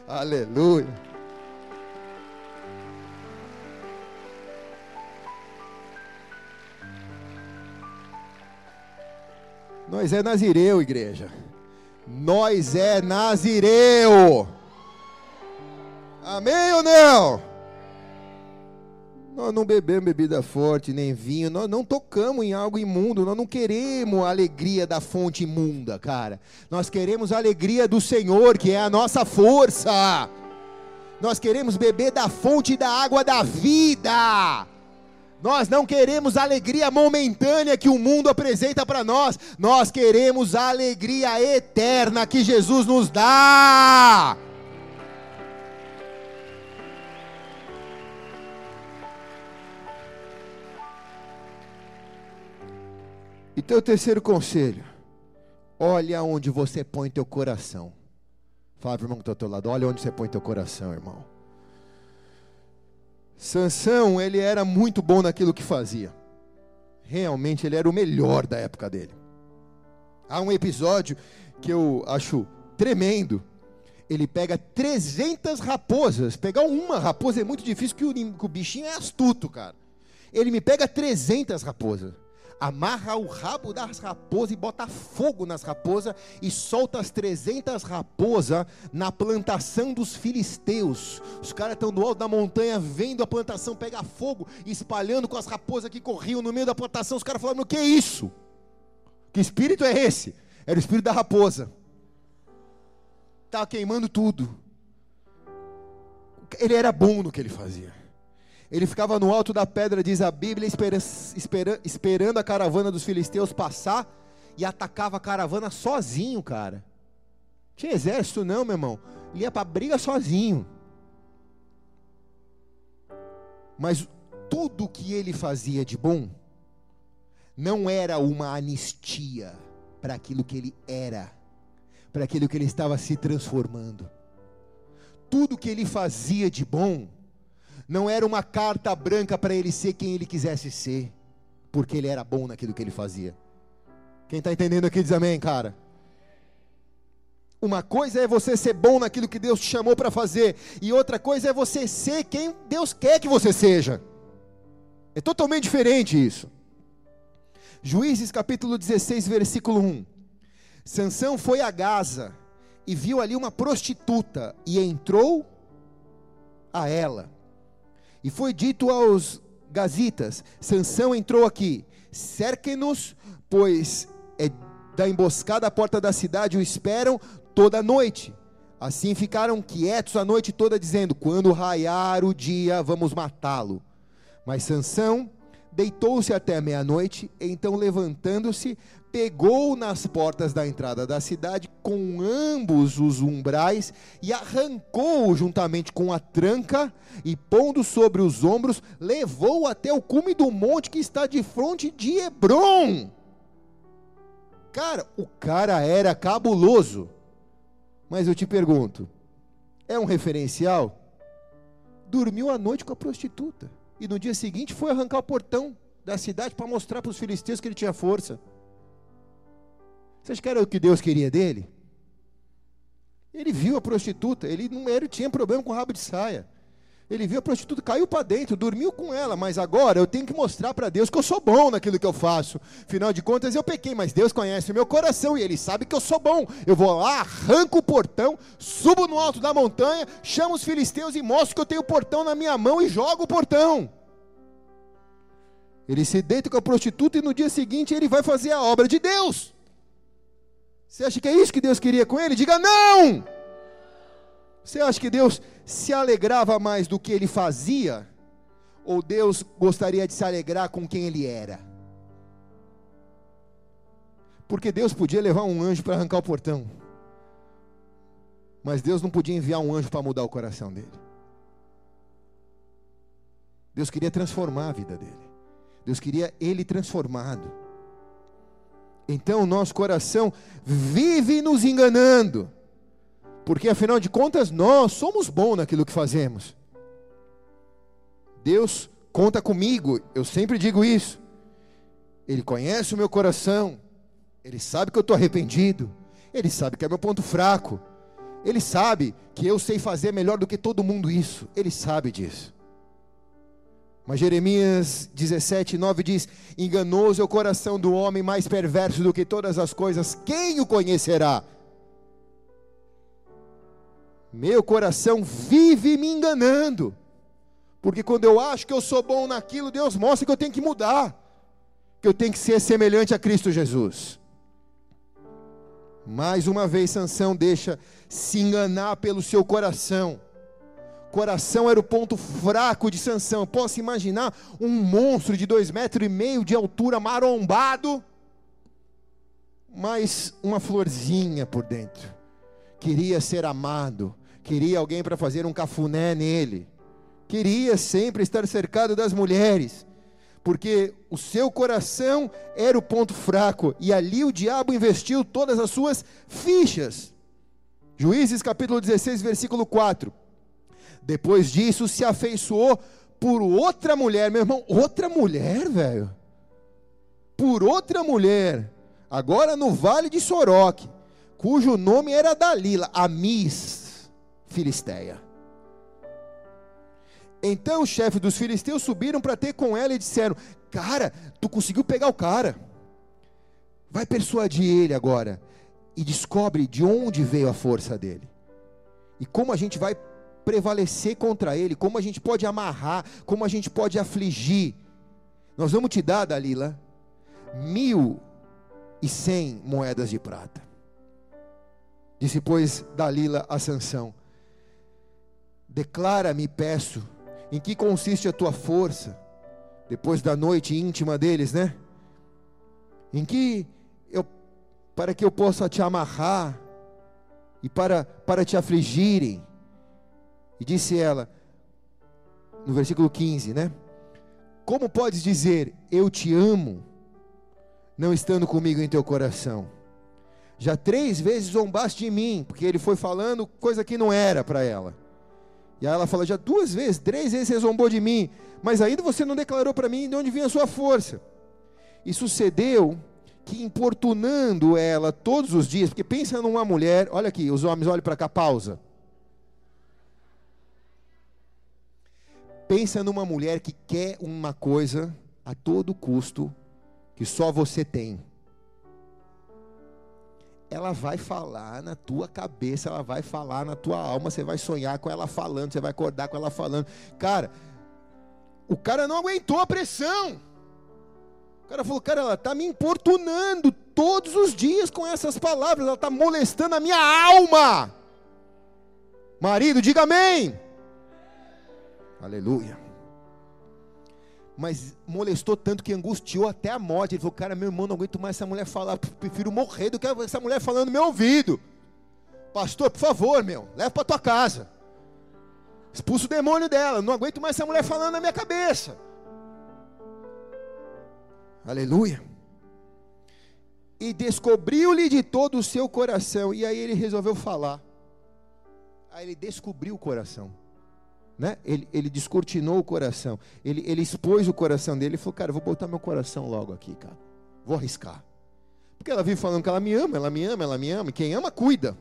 Aleluia. Nós é nazireu, igreja. Nós é nazireu. Amém ou não? Nós não bebemos bebida forte, nem vinho, nós não tocamos em algo imundo, nós não queremos a alegria da fonte imunda, cara. Nós queremos a alegria do Senhor, que é a nossa força. Nós queremos beber da fonte da água da vida Nós não queremos a alegria momentânea que o mundo apresenta para nós. Nós queremos a alegria eterna que Jesus nos dá. E teu terceiro conselho: olha onde você põe teu coração. Fala irmão que está ao teu lado: olha onde você põe teu coração, irmão. Sansão, ele era muito bom naquilo que fazia. Realmente, ele era o melhor da época dele. Há um episódio que eu acho tremendo. Ele pega 300 raposas. Pegar uma raposa é muito difícil, porque o, bichinho é astuto, cara. Ele me pega 300 raposas amarra o rabo das raposas e bota fogo nas raposas e solta as 300 raposas na plantação dos filisteus. Os caras estão no alto da montanha vendo a plantação pegar fogo, espalhando com as raposas que corriam no meio da plantação. Os caras falaram: "O que é isso? Que espírito é esse?" Era o espírito da raposa. Estava queimando tudo. Ele era bom no que ele fazia. Ele ficava no alto da pedra, diz a Bíblia, espera, espera, esperando a caravana dos filisteus passar e atacava a caravana sozinho, cara. Tinha exército não, meu irmão. Ele ia para briga sozinho. Mas tudo que ele fazia de bom não era uma anistia para aquilo que ele era, para aquilo que ele estava se transformando. Tudo que ele fazia de bom não era uma carta branca para ele ser quem ele quisesse ser, porque ele era bom naquilo que ele fazia. Quem está entendendo aqui diz amém, cara. Uma coisa é você ser bom naquilo que Deus te chamou para fazer, e outra coisa é você ser quem Deus quer que você seja. É totalmente diferente isso. Juízes capítulo 16, versículo 1. Sansão foi a Gaza e viu ali uma prostituta e entrou a ela. E foi dito aos gazitas: Sansão entrou aqui, cerquem-nos, pois é da emboscada à porta da cidade o esperam toda a noite. Assim ficaram quietos a noite toda, dizendo: Quando raiar o dia, vamos matá-lo. Mas Sansão deitou-se até meia-noite, então levantando-se, pegou nas portas da entrada da cidade com ambos os umbrais e arrancou juntamente com a tranca e pondo sobre os ombros, levou até o cume do monte que está de frente de Hebron. Cara, o cara era cabuloso. Mas eu te pergunto, é um referencial? Dormiu a noite com a prostituta e no dia seguinte foi arrancar o portão da cidade para mostrar para os filisteus que ele tinha força. Vocês querem o que Deus queria dele? Ele viu a prostituta, ele não ele tinha problema com o rabo de saia. Ele viu a prostituta, caiu para dentro, dormiu com ela, mas agora eu tenho que mostrar para Deus que eu sou bom naquilo que eu faço. Afinal de contas, eu pequei, mas Deus conhece o meu coração e Ele sabe que eu sou bom. Eu vou lá, arranco o portão, subo no alto da montanha, chamo os filisteus e mostro que eu tenho o portão na minha mão e jogo o portão. Ele se deita com a prostituta e no dia seguinte ele vai fazer a obra de Deus. Você acha que é isso que Deus queria com ele? Diga não! Você acha que Deus se alegrava mais do que ele fazia? Ou Deus gostaria de se alegrar com quem ele era? Porque Deus podia levar um anjo para arrancar o portão, mas Deus não podia enviar um anjo para mudar o coração dele. Deus queria transformar a vida dele, Deus queria ele transformado. Então o nosso coração vive nos enganando, porque afinal de contas nós somos bons naquilo que fazemos. Deus conta comigo, eu sempre digo isso. Ele conhece o meu coração, ele sabe que eu estou arrependido, ele sabe que é meu ponto fraco, ele sabe que eu sei fazer melhor do que todo mundo isso, ele sabe disso. Mas Jeremias 17, 9 diz: Enganoso é o coração do homem, mais perverso do que todas as coisas, quem o conhecerá? Meu coração vive me enganando, porque quando eu acho que eu sou bom naquilo, Deus mostra que eu tenho que mudar, que eu tenho que ser semelhante a Cristo Jesus. Mais uma vez, Sansão deixa se enganar pelo seu coração coração era o ponto fraco de Sansão. Posso imaginar um monstro de dois metros e meio de altura, marombado, mas uma florzinha por dentro. Queria ser amado, queria alguém para fazer um cafuné nele, queria sempre estar cercado das mulheres, porque o seu coração era o ponto fraco e ali o diabo investiu todas as suas fichas. Juízes capítulo 16, versículo 4. Depois disso, se afeiçoou por outra mulher, meu irmão, outra mulher, velho. Por outra mulher, agora no vale de Soroque, cujo nome era Dalila, a Miss Filisteia. Então os chefes dos filisteus subiram para ter com ela e disseram: Cara, tu conseguiu pegar o cara. Vai persuadir ele agora e descobre de onde veio a força dele. E como a gente vai prevalecer contra ele, como a gente pode amarrar, como a gente pode afligir. Nós vamos te dar, Dalila, mil e cem moedas de prata. Disse, pois, Dalila a Sansão: Declara-me, peço, em que consiste a tua força, depois da noite íntima deles, né? Em que eu, para que eu possa te amarrar e para, para te afligirem e disse ela, no versículo 15, né? Como podes dizer, eu te amo, não estando comigo em teu coração? Já três vezes zombaste de mim, porque ele foi falando coisa que não era para ela. E aí ela fala: já duas vezes, três vezes você zombou de mim, mas ainda você não declarou para mim de onde vinha a sua força. E sucedeu que, importunando ela todos os dias, porque pensa numa mulher, olha aqui, os homens, olhem para cá, pausa. Pensa numa mulher que quer uma coisa a todo custo que só você tem. Ela vai falar na tua cabeça, ela vai falar na tua alma, você vai sonhar com ela falando, você vai acordar com ela falando. Cara, o cara não aguentou a pressão. O cara falou, cara, ela está me importunando todos os dias com essas palavras, ela está molestando a minha alma. Marido, diga amém. Aleluia. Mas molestou tanto que angustiou até a morte. Ele falou: Cara, meu irmão, não aguento mais essa mulher falar. Prefiro morrer do que essa mulher falando no meu ouvido. Pastor, por favor, meu, leva para tua casa. Expulsa o demônio dela. Não aguento mais essa mulher falando na minha cabeça. Aleluia. E descobriu-lhe de todo o seu coração. E aí ele resolveu falar. Aí ele descobriu o coração. Né? Ele, ele descortinou o coração, ele, ele expôs o coração dele e falou: Cara, eu vou botar meu coração logo aqui, cara, vou arriscar. Porque ela vive falando que ela me ama, ela me ama, ela me ama, e quem ama, cuida.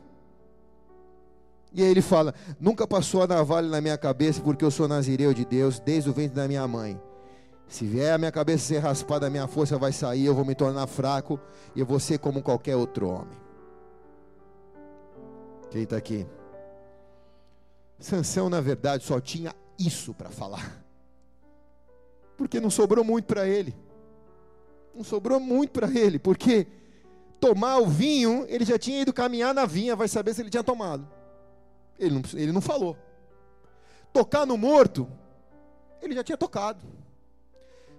E aí ele fala: Nunca passou a navalha na minha cabeça, porque eu sou nazireu de Deus desde o ventre da minha mãe. Se vier a minha cabeça ser raspada, a minha força vai sair, eu vou me tornar fraco e eu vou ser como qualquer outro homem. Quem está aqui? Sansão, na verdade, só tinha isso para falar. Porque não sobrou muito para ele. Não sobrou muito para ele, porque tomar o vinho, ele já tinha ido caminhar na vinha, vai saber se ele tinha tomado. Ele não, ele não falou. Tocar no morto, ele já tinha tocado.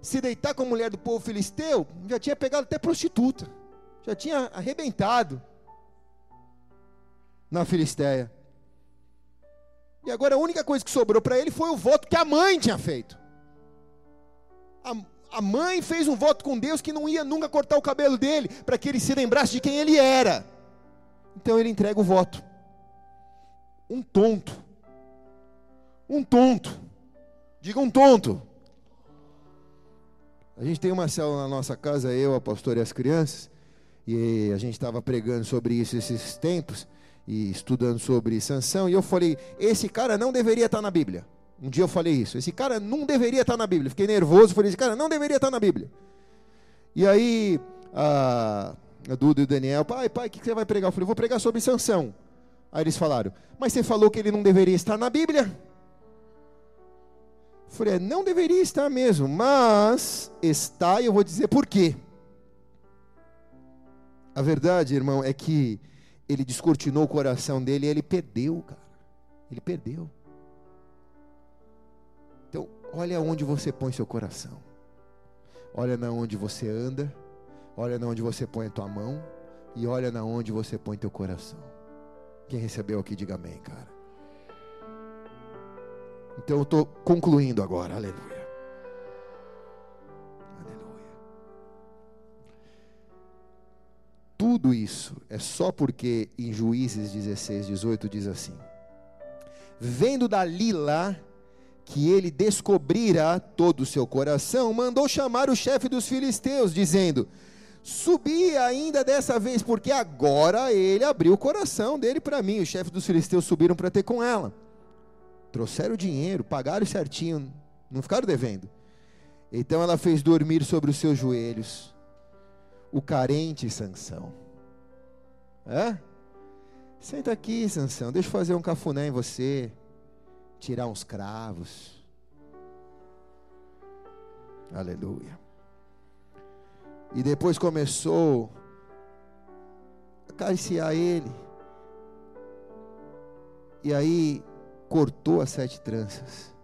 Se deitar com a mulher do povo filisteu, já tinha pegado até prostituta. Já tinha arrebentado na Filisteia. E agora a única coisa que sobrou para ele foi o voto que a mãe tinha feito. A, a mãe fez um voto com Deus que não ia nunca cortar o cabelo dele, para que ele se lembrasse de quem ele era. Então ele entrega o voto. Um tonto. Um tonto. Diga um tonto. A gente tem uma célula na nossa casa, eu, a pastora e as crianças, e a gente estava pregando sobre isso esses tempos e estudando sobre Sansão, e eu falei: esse cara não deveria estar na Bíblia. Um dia eu falei isso: esse cara não deveria estar na Bíblia. Fiquei nervoso, falei: esse cara não deveria estar na Bíblia. E aí, a, a Duda e o Daniel: pai, pai, o que você vai pregar? Eu falei: vou pregar sobre Sansão. Aí eles falaram: mas você falou que ele não deveria estar na Bíblia? Eu falei: é, não deveria estar mesmo, mas está, e eu vou dizer por quê. A verdade, irmão, é que ele descortinou o coração dele e ele perdeu, cara. Ele perdeu. Olha onde você põe seu coração. Olha na onde você anda, olha na onde você põe a tua mão e olha na onde você põe teu coração. Quem recebeu aqui diga amém, cara. Então eu estou concluindo agora. Aleluia. Tudo isso é só porque em Juízes 16, 18 diz assim: Vendo Dalila que ele descobrira todo o seu coração, mandou chamar o chefe dos filisteus, dizendo: Subi ainda dessa vez, porque agora ele abriu o coração dele para mim. Os chefes dos filisteus subiram para ter com ela. Trouxeram o dinheiro, pagaram certinho, não ficaram devendo. Então ela fez dormir sobre os seus joelhos o carente Sansão. É? Senta aqui, Sansão, deixa eu fazer um cafuné em você tirar uns cravos. Aleluia. E depois começou a acariciar ele. E aí cortou as sete tranças.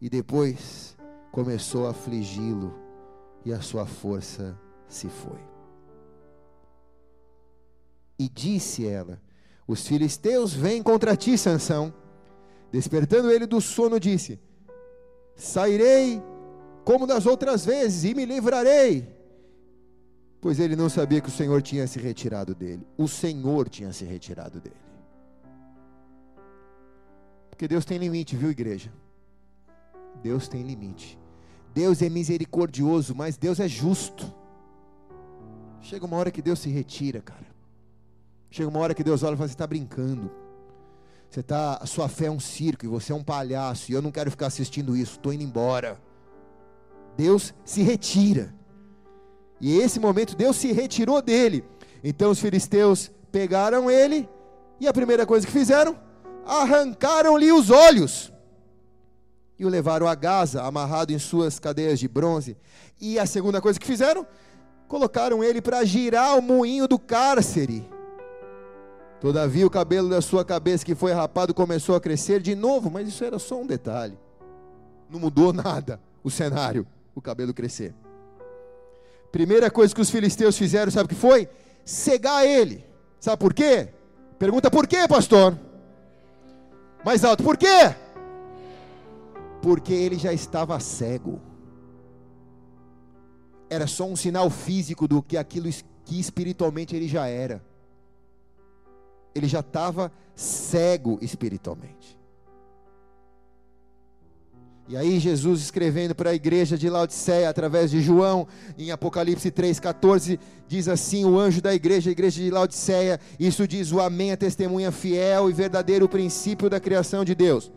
E depois começou a afligi-lo. E a sua força se foi. E disse ela: Os filisteus vêm contra ti, Sansão. Despertando ele do sono, disse: Sairei como das outras vezes e me livrarei. Pois ele não sabia que o Senhor tinha se retirado dele. O Senhor tinha se retirado dele. Porque Deus tem limite, viu, igreja? Deus tem limite. Deus é misericordioso, mas Deus é justo. Chega uma hora que Deus se retira, cara. Chega uma hora que Deus olha e fala: Você está brincando. Você tá, a sua fé é um circo e você é um palhaço e eu não quero ficar assistindo isso, estou indo embora. Deus se retira. E esse momento Deus se retirou dele. Então os filisteus pegaram ele e a primeira coisa que fizeram, arrancaram-lhe os olhos e o levaram a Gaza, amarrado em suas cadeias de bronze. E a segunda coisa que fizeram, colocaram ele para girar o moinho do cárcere. Todavia o cabelo da sua cabeça que foi rapado começou a crescer de novo, mas isso era só um detalhe. Não mudou nada o cenário, o cabelo crescer. Primeira coisa que os filisteus fizeram, sabe o que foi? Cegar ele. Sabe por quê? Pergunta por quê, pastor? Mais alto, por quê? Porque ele já estava cego. Era só um sinal físico do que aquilo que espiritualmente ele já era ele já estava cego espiritualmente. E aí Jesus escrevendo para a igreja de Laodiceia através de João, em Apocalipse 3:14, diz assim: o anjo da igreja, a igreja de Laodiceia, isso diz o amém, a testemunha fiel e verdadeiro princípio da criação de Deus.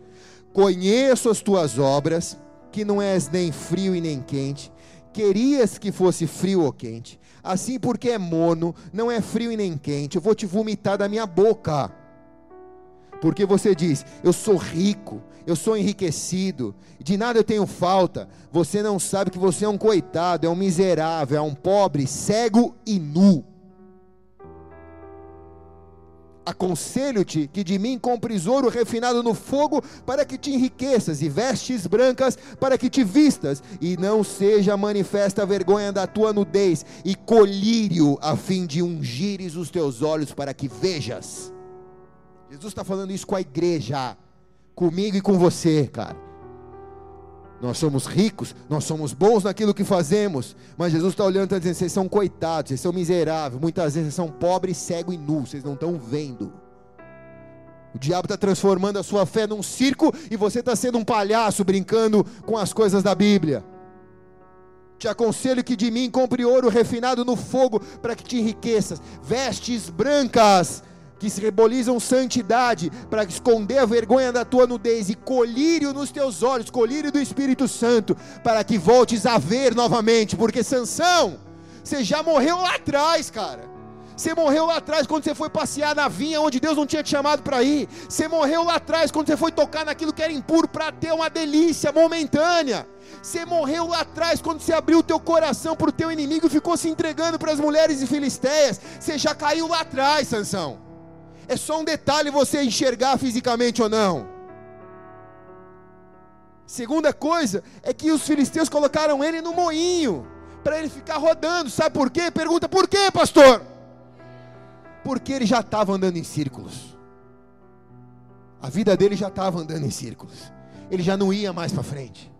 Conheço as tuas obras, que não és nem frio e nem quente. Querias que fosse frio ou quente. Assim, porque é mono, não é frio e nem quente, eu vou te vomitar da minha boca. Porque você diz: Eu sou rico, eu sou enriquecido, de nada eu tenho falta. Você não sabe que você é um coitado, é um miserável, é um pobre, cego e nu. Aconselho-te que de mim compres ouro refinado no fogo, para que te enriqueças, e vestes brancas, para que te vistas, e não seja manifesta a vergonha da tua nudez, e colírio, a fim de ungires os teus olhos, para que vejas. Jesus está falando isso com a igreja, comigo e com você, cara. Nós somos ricos, nós somos bons naquilo que fazemos, mas Jesus está olhando e está dizendo: vocês são coitados, vocês são miseráveis, muitas vezes vocês são pobres, cegos e nus, vocês não estão vendo. O diabo está transformando a sua fé num circo e você está sendo um palhaço brincando com as coisas da Bíblia. Te aconselho que de mim compre ouro refinado no fogo para que te enriqueças, vestes brancas que se rebolizam santidade, para esconder a vergonha da tua nudez e colírio nos teus olhos, colírio do Espírito Santo, para que voltes a ver novamente, porque Sansão, você já morreu lá atrás, cara. Você morreu lá atrás quando você foi passear na vinha onde Deus não tinha te chamado para ir. Você morreu lá atrás quando você foi tocar naquilo que era impuro para ter uma delícia momentânea. Você morreu lá atrás quando você abriu o teu coração para o teu inimigo e ficou se entregando para as mulheres e filisteias. Você já caiu lá atrás, Sansão. É só um detalhe você enxergar fisicamente ou não. Segunda coisa é que os filisteus colocaram ele no moinho para ele ficar rodando. Sabe por quê? Pergunta por quê, pastor? Porque ele já estava andando em círculos. A vida dele já estava andando em círculos. Ele já não ia mais para frente.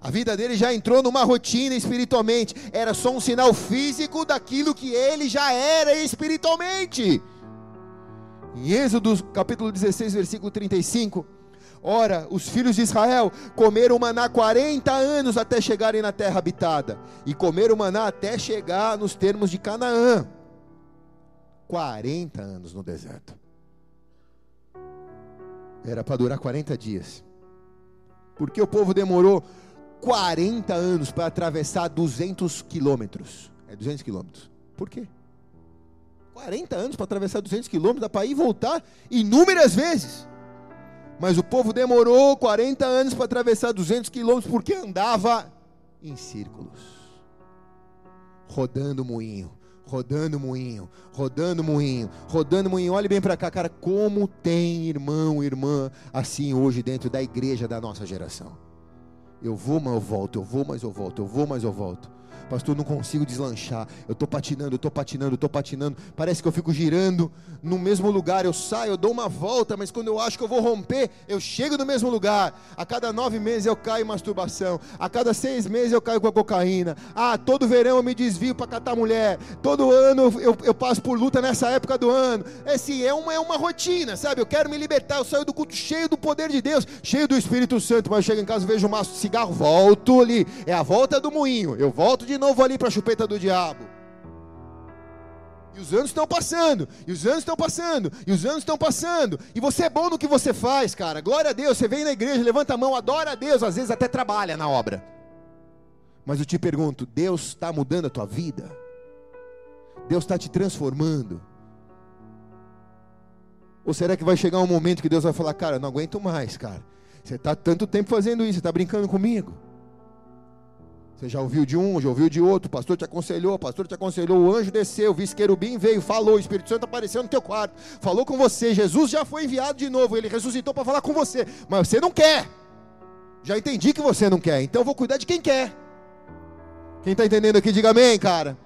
A vida dele já entrou numa rotina espiritualmente. Era só um sinal físico daquilo que ele já era espiritualmente. Em Êxodo capítulo 16, versículo 35. Ora, os filhos de Israel comeram maná 40 anos até chegarem na terra habitada, e comeram maná até chegar nos termos de Canaã. 40 anos no deserto. Era para durar 40 dias. Porque o povo demorou 40 anos para atravessar 200 quilômetros. É 200 quilômetros. Por quê? 40 anos para atravessar 200 quilômetros, dá para ir e voltar inúmeras vezes. Mas o povo demorou 40 anos para atravessar 200 quilômetros porque andava em círculos, rodando moinho, rodando moinho, rodando moinho, rodando moinho. Olhe bem para cá, cara, como tem irmão, irmã assim hoje dentro da igreja da nossa geração. Eu vou, mas eu volto, eu vou, mas eu volto, eu vou, mas eu volto. Pastor, não consigo deslanchar. Eu estou patinando, eu estou patinando, eu estou patinando. Parece que eu fico girando no mesmo lugar. Eu saio, eu dou uma volta, mas quando eu acho que eu vou romper, eu chego no mesmo lugar. A cada nove meses eu caio em masturbação. A cada seis meses eu caio com a cocaína. Ah, todo verão eu me desvio para catar mulher. Todo ano eu, eu, passo por luta nessa época do ano. É assim, é uma, é uma rotina, sabe? Eu quero me libertar. Eu saio do culto cheio do poder de Deus, cheio do Espírito Santo. Mas eu chego em casa, vejo um maço de cigarro, volto ali. É a volta do moinho. Eu volto de novo ali para a chupeta do diabo. E os anos estão passando, e os anos estão passando, e os anos estão passando. E você é bom no que você faz, cara. Glória a Deus. Você vem na igreja, levanta a mão, adora a Deus, às vezes até trabalha na obra. Mas eu te pergunto: Deus está mudando a tua vida? Deus está te transformando? Ou será que vai chegar um momento que Deus vai falar, cara, não aguento mais, cara. Você está tanto tempo fazendo isso, você está brincando comigo? Você já ouviu de um, já ouviu de outro, o pastor te aconselhou, o pastor te aconselhou, o anjo desceu, o vice-querubim veio, falou, o Espírito Santo apareceu no teu quarto, falou com você, Jesus já foi enviado de novo, ele ressuscitou para falar com você, mas você não quer. Já entendi que você não quer, então eu vou cuidar de quem quer. Quem está entendendo aqui, diga amém, cara.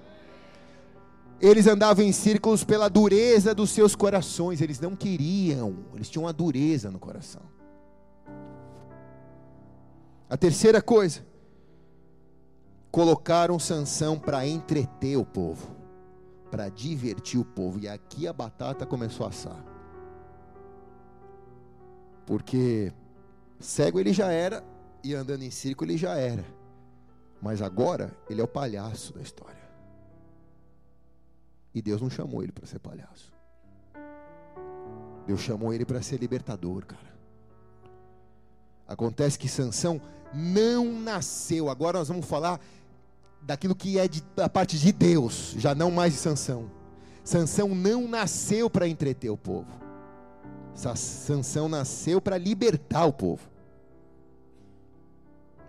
Eles andavam em círculos pela dureza dos seus corações, eles não queriam, eles tinham uma dureza no coração. A terceira coisa, colocaram Sansão para entreter o povo, para divertir o povo. E aqui a batata começou a assar. Porque cego ele já era e andando em círculo ele já era. Mas agora ele é o palhaço da história. E Deus não chamou ele para ser palhaço. Deus chamou ele para ser libertador, cara. Acontece que Sansão não nasceu. Agora nós vamos falar daquilo que é de, da parte de Deus, já não mais de Sansão. Sansão não nasceu para entreter o povo. Sansão nasceu para libertar o povo.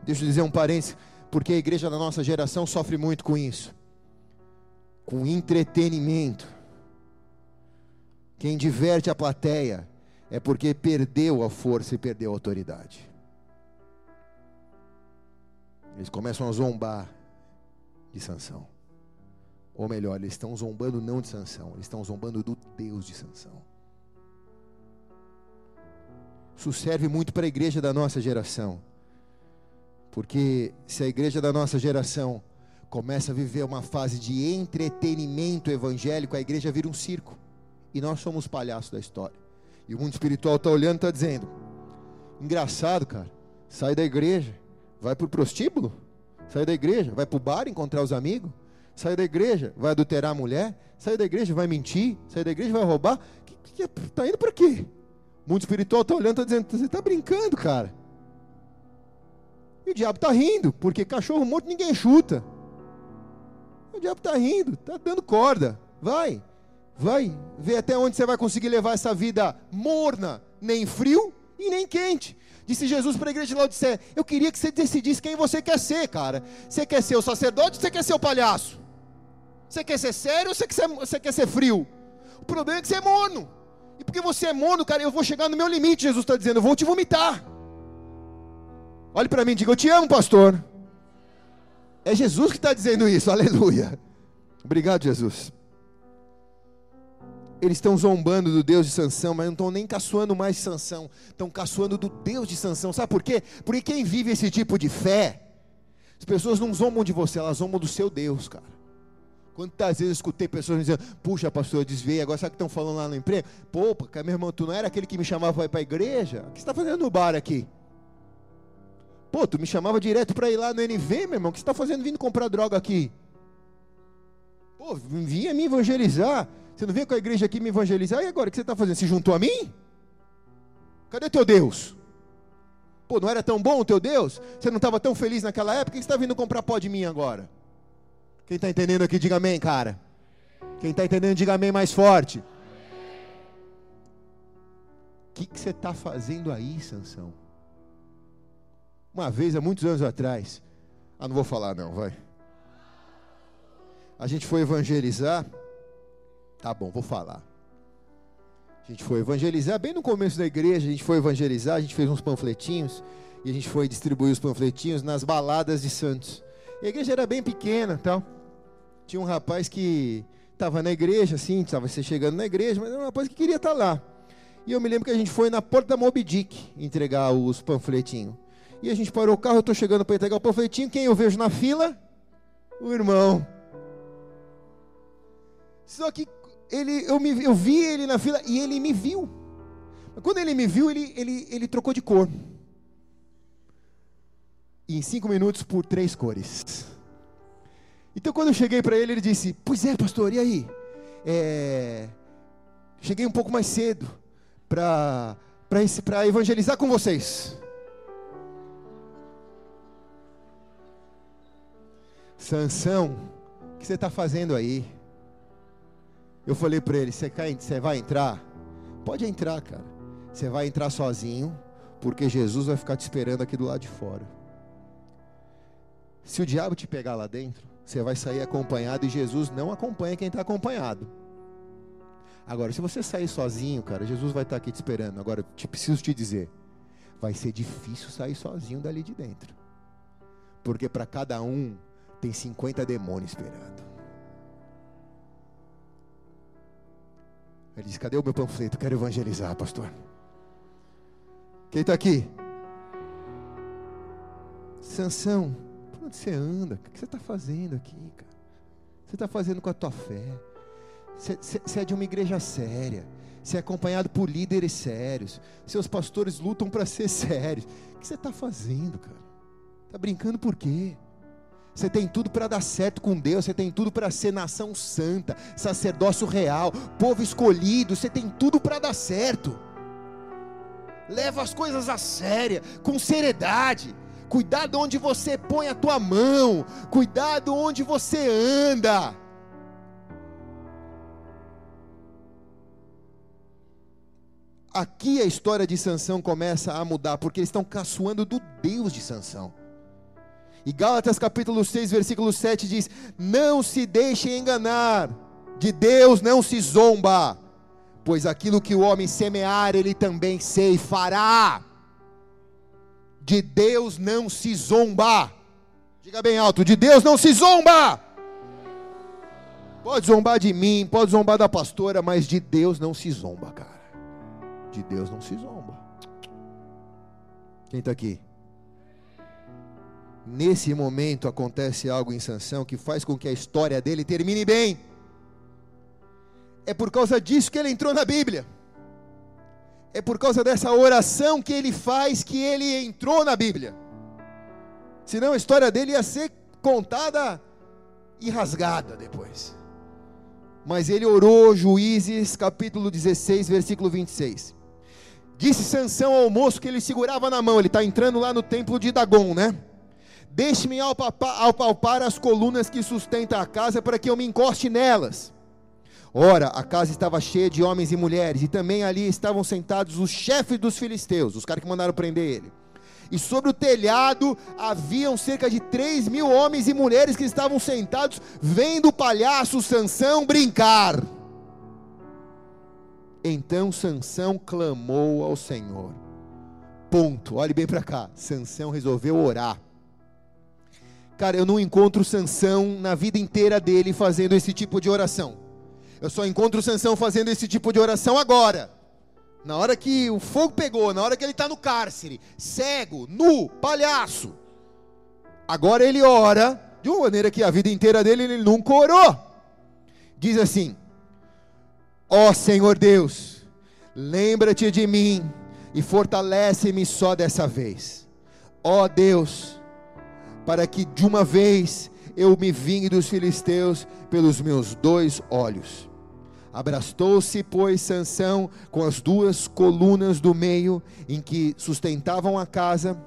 Deixa eu dizer um parênteses, porque a igreja da nossa geração sofre muito com isso. Com entretenimento. Quem diverte a plateia é porque perdeu a força e perdeu a autoridade. Eles começam a zombar de Sansão. Ou melhor, eles estão zombando não de Sansão, eles estão zombando do Deus de Sansão. Isso serve muito para a igreja da nossa geração. Porque se a igreja da nossa geração começa a viver uma fase de entretenimento evangélico, a igreja vira um circo. E nós somos palhaços da história. E o mundo espiritual está olhando e está dizendo: engraçado, cara, sai da igreja, vai para o prostíbulo. Sai da igreja, vai para o bar encontrar os amigos. Sai da igreja, vai adulterar a mulher. Sai da igreja, vai mentir. Sai da igreja, vai roubar. Que, que, é? tá indo para quê? O mundo espiritual está olhando, está dizendo: você está brincando, cara. E o diabo está rindo, porque cachorro morto ninguém chuta. O diabo está rindo, está dando corda. Vai, vai, vê até onde você vai conseguir levar essa vida morna, nem frio e nem quente. Disse Jesus para a igreja de Laodiceia: Eu queria que você decidisse quem você quer ser, cara. Você quer ser o sacerdote ou você quer ser o palhaço? Você quer ser sério ou você quer ser, você quer ser frio? O problema é que você é mono. E porque você é mono, cara, eu vou chegar no meu limite, Jesus está dizendo: Eu vou te vomitar. Olhe para mim e diga: Eu te amo, pastor. É Jesus que está dizendo isso, aleluia. Obrigado, Jesus. Eles estão zombando do Deus de Sansão, mas não estão nem caçoando mais de Sansão, estão caçoando do Deus de Sansão. Sabe por quê? Porque quem vive esse tipo de fé, as pessoas não zombam de você, elas zombam do seu Deus, cara. Quantas vezes eu escutei pessoas dizendo, puxa, pastor, eu desviei, agora sabe o que estão falando lá no emprego? Pô, meu irmão, tu não era aquele que me chamava para ir para a igreja? O que você está fazendo no bar aqui? Pô, tu me chamava direto para ir lá no NV, meu irmão, o que você está fazendo vindo comprar droga aqui? Pô, vinha me evangelizar. Você não veio com a igreja aqui me evangelizar? E agora, o que você está fazendo? Se juntou a mim? Cadê teu Deus? Pô, não era tão bom o teu Deus? Você não estava tão feliz naquela época? Quem está vindo comprar pó de mim agora? Quem está entendendo aqui, diga amém, cara. Quem está entendendo, diga amém mais forte. O que, que você está fazendo aí, Sansão? Uma vez, há muitos anos atrás, ah, não vou falar não, vai. A gente foi evangelizar Tá bom, vou falar. A gente foi evangelizar, bem no começo da igreja, a gente foi evangelizar, a gente fez uns panfletinhos e a gente foi distribuir os panfletinhos nas baladas de Santos. E a igreja era bem pequena, tal. Tinha um rapaz que estava na igreja, assim, estava chegando na igreja, mas era um rapaz que queria estar tá lá. E eu me lembro que a gente foi na porta da Moby Dick entregar os panfletinhos. E a gente parou o carro, eu estou chegando para entregar o panfletinho, quem eu vejo na fila? O irmão. Só que ele, eu, me, eu vi ele na fila e ele me viu. Quando ele me viu, ele, ele, ele trocou de cor. E em cinco minutos, por três cores. Então, quando eu cheguei para ele, ele disse: Pois é, pastor, e aí? É... Cheguei um pouco mais cedo para evangelizar com vocês. Sansão, o que você está fazendo aí? Eu falei para ele: Você vai entrar? Pode entrar, cara. Você vai entrar sozinho, porque Jesus vai ficar te esperando aqui do lado de fora. Se o diabo te pegar lá dentro, você vai sair acompanhado e Jesus não acompanha quem está acompanhado. Agora, se você sair sozinho, cara, Jesus vai estar tá aqui te esperando. Agora, te, preciso te dizer: vai ser difícil sair sozinho dali de dentro, porque para cada um tem 50 demônios esperando. Ele disse: Cadê o meu panfleto? Quero evangelizar, pastor. Quem está aqui? Sansão, por onde você anda? O que você está fazendo aqui, cara? Você está fazendo com a tua fé? Você é de uma igreja séria. Você é acompanhado por líderes sérios. Seus pastores lutam para ser [laughs] sérios. O que você está fazendo, cara? Está brincando por quê? Você tem tudo para dar certo com Deus, você tem tudo para ser nação santa, sacerdócio real, povo escolhido, você tem tudo para dar certo. Leva as coisas a séria, com seriedade. Cuidado onde você põe a tua mão, cuidado onde você anda. Aqui a história de Sansão começa a mudar, porque eles estão caçoando do Deus de Sansão. E Gálatas capítulo 6, versículo 7 diz: Não se deixem enganar, de Deus não se zomba, pois aquilo que o homem semear, ele também ceifará. De Deus não se zomba. Diga bem alto: de Deus não se zomba. Pode zombar de mim, pode zombar da pastora, mas de Deus não se zomba, cara. De Deus não se zomba. Quem está aqui? Nesse momento acontece algo em Sansão que faz com que a história dele termine bem. É por causa disso que ele entrou na Bíblia. É por causa dessa oração que ele faz que ele entrou na Bíblia. Senão a história dele ia ser contada e rasgada depois. Mas ele orou, Juízes, capítulo 16, versículo 26. Disse Sansão ao moço que ele segurava na mão, ele está entrando lá no templo de Dagon, né? Deixe-me apalpar as colunas que sustentam a casa para que eu me encoste nelas. Ora, a casa estava cheia de homens e mulheres, e também ali estavam sentados os chefes dos filisteus, os caras que mandaram prender ele. E sobre o telhado haviam cerca de três mil homens e mulheres que estavam sentados, vendo o palhaço Sansão brincar. Então Sansão clamou ao Senhor ponto. Olhe bem para cá. Sansão resolveu orar. Cara, eu não encontro Sansão na vida inteira dele fazendo esse tipo de oração. Eu só encontro Sansão fazendo esse tipo de oração agora. Na hora que o fogo pegou, na hora que ele está no cárcere, cego, nu, palhaço. Agora ele ora de uma maneira que a vida inteira dele ele nunca orou. Diz assim: Ó oh, Senhor Deus, lembra-te de mim e fortalece-me só dessa vez. Ó oh, Deus, para que de uma vez eu me vingue dos filisteus pelos meus dois olhos. Abrastou-se, pois, Sansão com as duas colunas do meio em que sustentavam a casa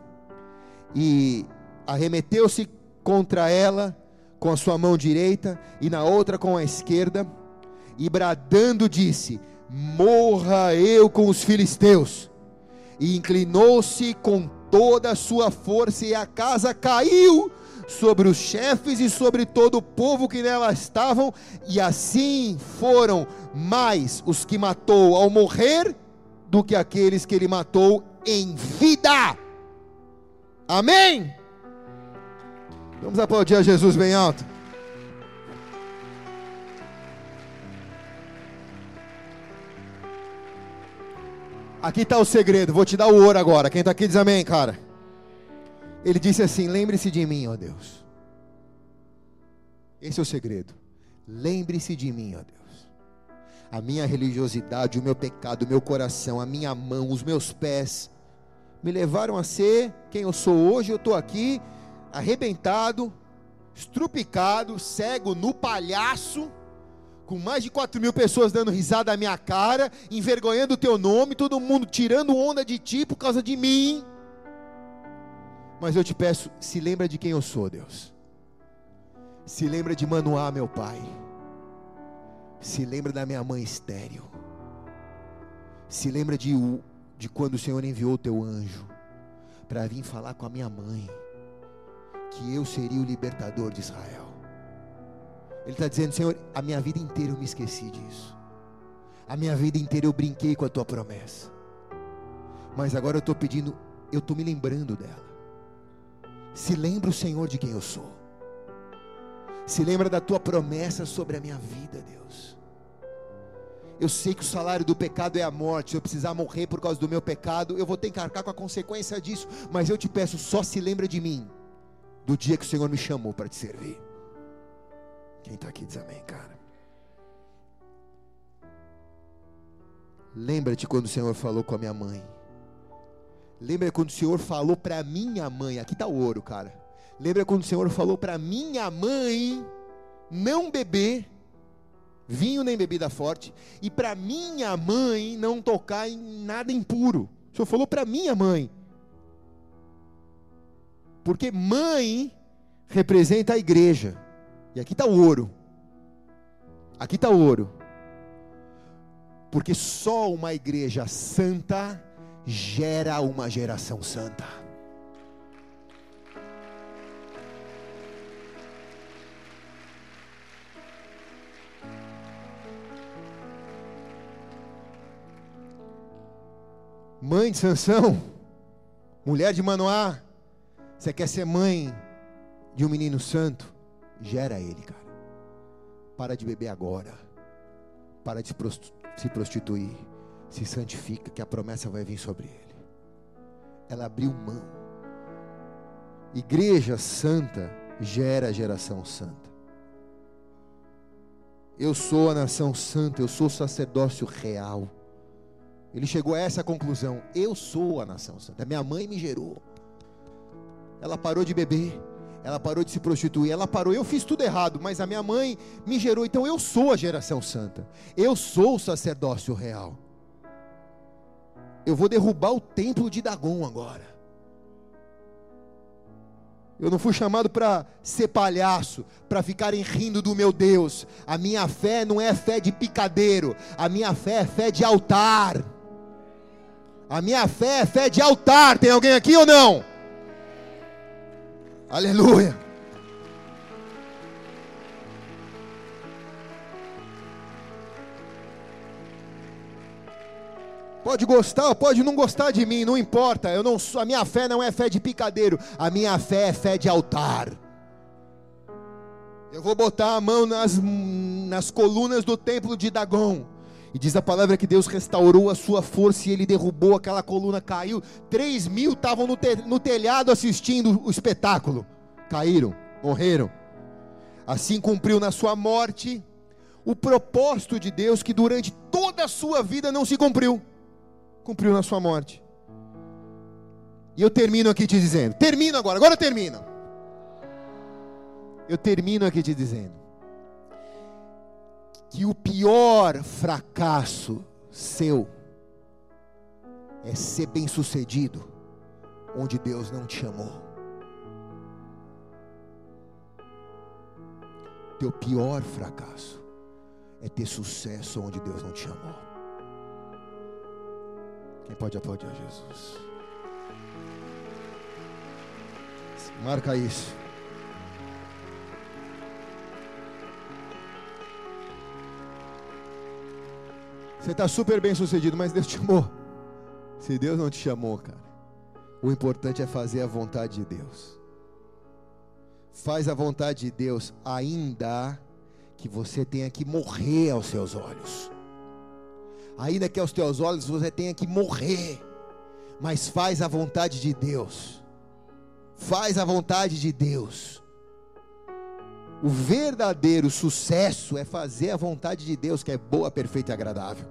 e arremeteu-se contra ela com a sua mão direita e na outra com a esquerda e bradando disse: Morra eu com os filisteus. E inclinou-se com toda a sua força e a casa caiu sobre os chefes e sobre todo o povo que nela estavam, e assim foram mais os que matou ao morrer do que aqueles que ele matou em vida. Amém? Vamos aplaudir a Jesus bem alto. Aqui está o segredo, vou te dar o ouro agora. Quem está aqui diz amém, cara. Ele disse assim: Lembre-se de mim, ó Deus. Esse é o segredo. Lembre-se de mim, ó Deus. A minha religiosidade, o meu pecado, o meu coração, a minha mão, os meus pés me levaram a ser quem eu sou hoje. Eu estou aqui arrebentado, estrupicado, cego, no palhaço, com mais de 4 mil pessoas dando risada à minha cara, envergonhando o teu nome, todo mundo tirando onda de ti por causa de mim. Mas eu te peço, se lembra de quem eu sou, Deus. Se lembra de Manoá, meu pai. Se lembra da minha mãe estéril. Se lembra de, de quando o Senhor enviou o teu anjo para vir falar com a minha mãe que eu seria o libertador de Israel. Ele está dizendo, Senhor, a minha vida inteira eu me esqueci disso. A minha vida inteira eu brinquei com a tua promessa. Mas agora eu estou pedindo, eu estou me lembrando dela. Se lembra o Senhor de quem eu sou. Se lembra da tua promessa sobre a minha vida, Deus. Eu sei que o salário do pecado é a morte. Se eu precisar morrer por causa do meu pecado, eu vou ter que arcar com a consequência disso. Mas eu te peço, só se lembra de mim, do dia que o Senhor me chamou para te servir. Quem está aqui diz amém, cara. Lembra-te quando o Senhor falou com a minha mãe. Lembra quando o Senhor falou para minha mãe, aqui está o ouro, cara. Lembra quando o Senhor falou para minha mãe não beber vinho nem bebida forte e para minha mãe não tocar em nada impuro. O Senhor falou para minha mãe. Porque mãe representa a igreja. E aqui está o ouro. Aqui está o ouro. Porque só uma igreja santa gera uma geração santa. Mãe de Sansão, mulher de Manoá, você quer ser mãe de um menino santo? Gera ele, cara. Para de beber agora. Para de se prostituir se santifica, que a promessa vai vir sobre ele. Ela abriu mão. Igreja santa gera geração santa. Eu sou a nação santa, eu sou sacerdócio real. Ele chegou a essa conclusão: eu sou a nação santa. Minha mãe me gerou. Ela parou de beber, ela parou de se prostituir, ela parou. Eu fiz tudo errado, mas a minha mãe me gerou. Então eu sou a geração santa. Eu sou o sacerdócio real. Eu vou derrubar o templo de Dagon agora. Eu não fui chamado para ser palhaço, para ficarem rindo do meu Deus. A minha fé não é fé de picadeiro, a minha fé é fé de altar. A minha fé é fé de altar. Tem alguém aqui ou não? Aleluia. Pode gostar, pode não gostar de mim, não importa. Eu não sou, a minha fé não é fé de picadeiro, a minha fé é fé de altar. Eu vou botar a mão nas, nas colunas do templo de Dagon. E diz a palavra que Deus restaurou a sua força e ele derrubou aquela coluna, caiu. Três mil estavam no, te, no telhado assistindo o espetáculo. Caíram, morreram. Assim cumpriu na sua morte o propósito de Deus que durante toda a sua vida não se cumpriu. Cumpriu na sua morte. E eu termino aqui te dizendo, termino agora, agora termino. Eu termino aqui te dizendo que o pior fracasso seu é ser bem-sucedido onde Deus não te chamou. Teu pior fracasso é ter sucesso onde Deus não te chamou. Quem pode aplaudir a Jesus? Marca isso. Você está super bem sucedido, mas Deus te chamou. Se Deus não te chamou, cara, o importante é fazer a vontade de Deus faz a vontade de Deus, ainda que você tenha que morrer aos seus olhos. Ainda que aos teus olhos você tenha que morrer, mas faz a vontade de Deus. Faz a vontade de Deus. O verdadeiro sucesso é fazer a vontade de Deus, que é boa, perfeita e agradável.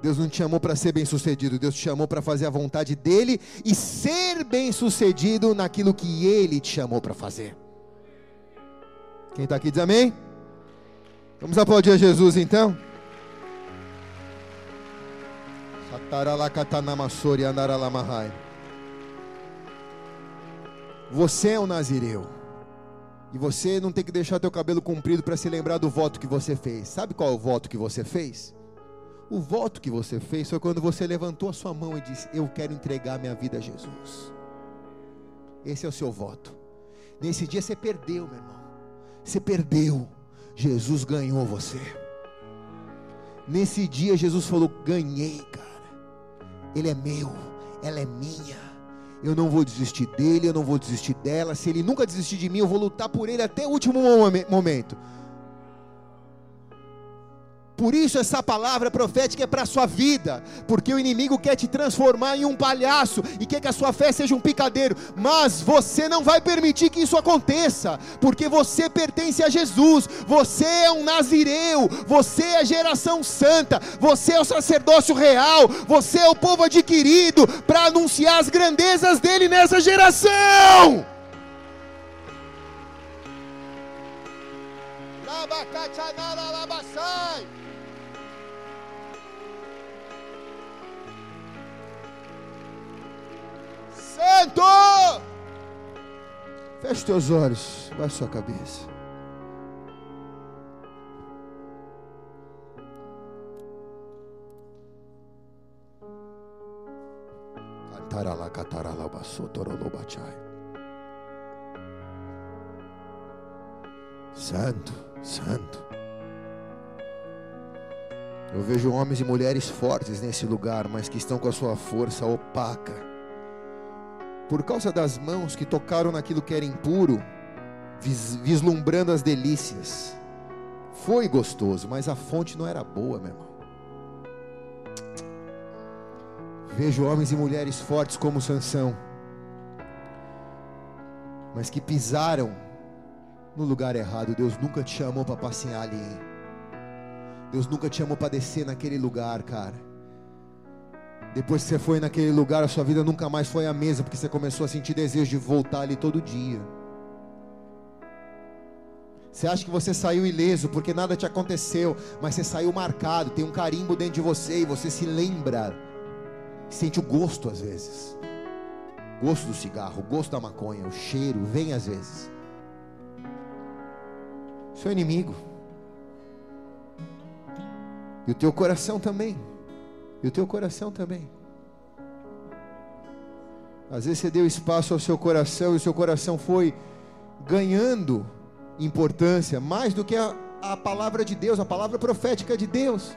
Deus não te chamou para ser bem-sucedido, Deus te chamou para fazer a vontade dele e ser bem-sucedido naquilo que ele te chamou para fazer. Quem está aqui diz amém? Vamos aplaudir a Jesus então? Você é um nazireu. E você não tem que deixar teu cabelo comprido para se lembrar do voto que você fez. Sabe qual é o voto que você fez? O voto que você fez foi quando você levantou a sua mão e disse: Eu quero entregar minha vida a Jesus. Esse é o seu voto. Nesse dia você perdeu, meu irmão. Você perdeu. Jesus ganhou você. Nesse dia Jesus falou: Ganhei, cara. Ele é meu, ela é minha. Eu não vou desistir dele, eu não vou desistir dela. Se ele nunca desistir de mim, eu vou lutar por ele até o último momento. Por isso essa palavra profética é para a sua vida, porque o inimigo quer te transformar em um palhaço e quer que a sua fé seja um picadeiro, mas você não vai permitir que isso aconteça, porque você pertence a Jesus, você é um nazireu, você é a geração santa, você é o sacerdócio real, você é o povo adquirido para anunciar as grandezas dele nessa geração. Labacachanara labasai. Santo! Feche teus olhos, baixe sua cabeça. Cantarala, catarala, basotorolobachai. Santo, santo. Eu vejo homens e mulheres fortes nesse lugar, mas que estão com a sua força opaca por causa das mãos que tocaram naquilo que era impuro, vislumbrando as delícias. Foi gostoso, mas a fonte não era boa, meu irmão. Vejo homens e mulheres fortes como Sansão, mas que pisaram no lugar errado. Deus nunca te chamou para passear ali. Deus nunca te chamou para descer naquele lugar, cara. Depois que você foi naquele lugar, a sua vida nunca mais foi a mesma, porque você começou a sentir desejo de voltar ali todo dia. Você acha que você saiu ileso porque nada te aconteceu, mas você saiu marcado, tem um carimbo dentro de você e você se lembra, sente o gosto às vezes. Gosto do cigarro, gosto da maconha, o cheiro vem às vezes. Seu inimigo. E o teu coração também. E o teu coração também. Às vezes você deu espaço ao seu coração e o seu coração foi ganhando importância mais do que a, a palavra de Deus, a palavra profética de Deus.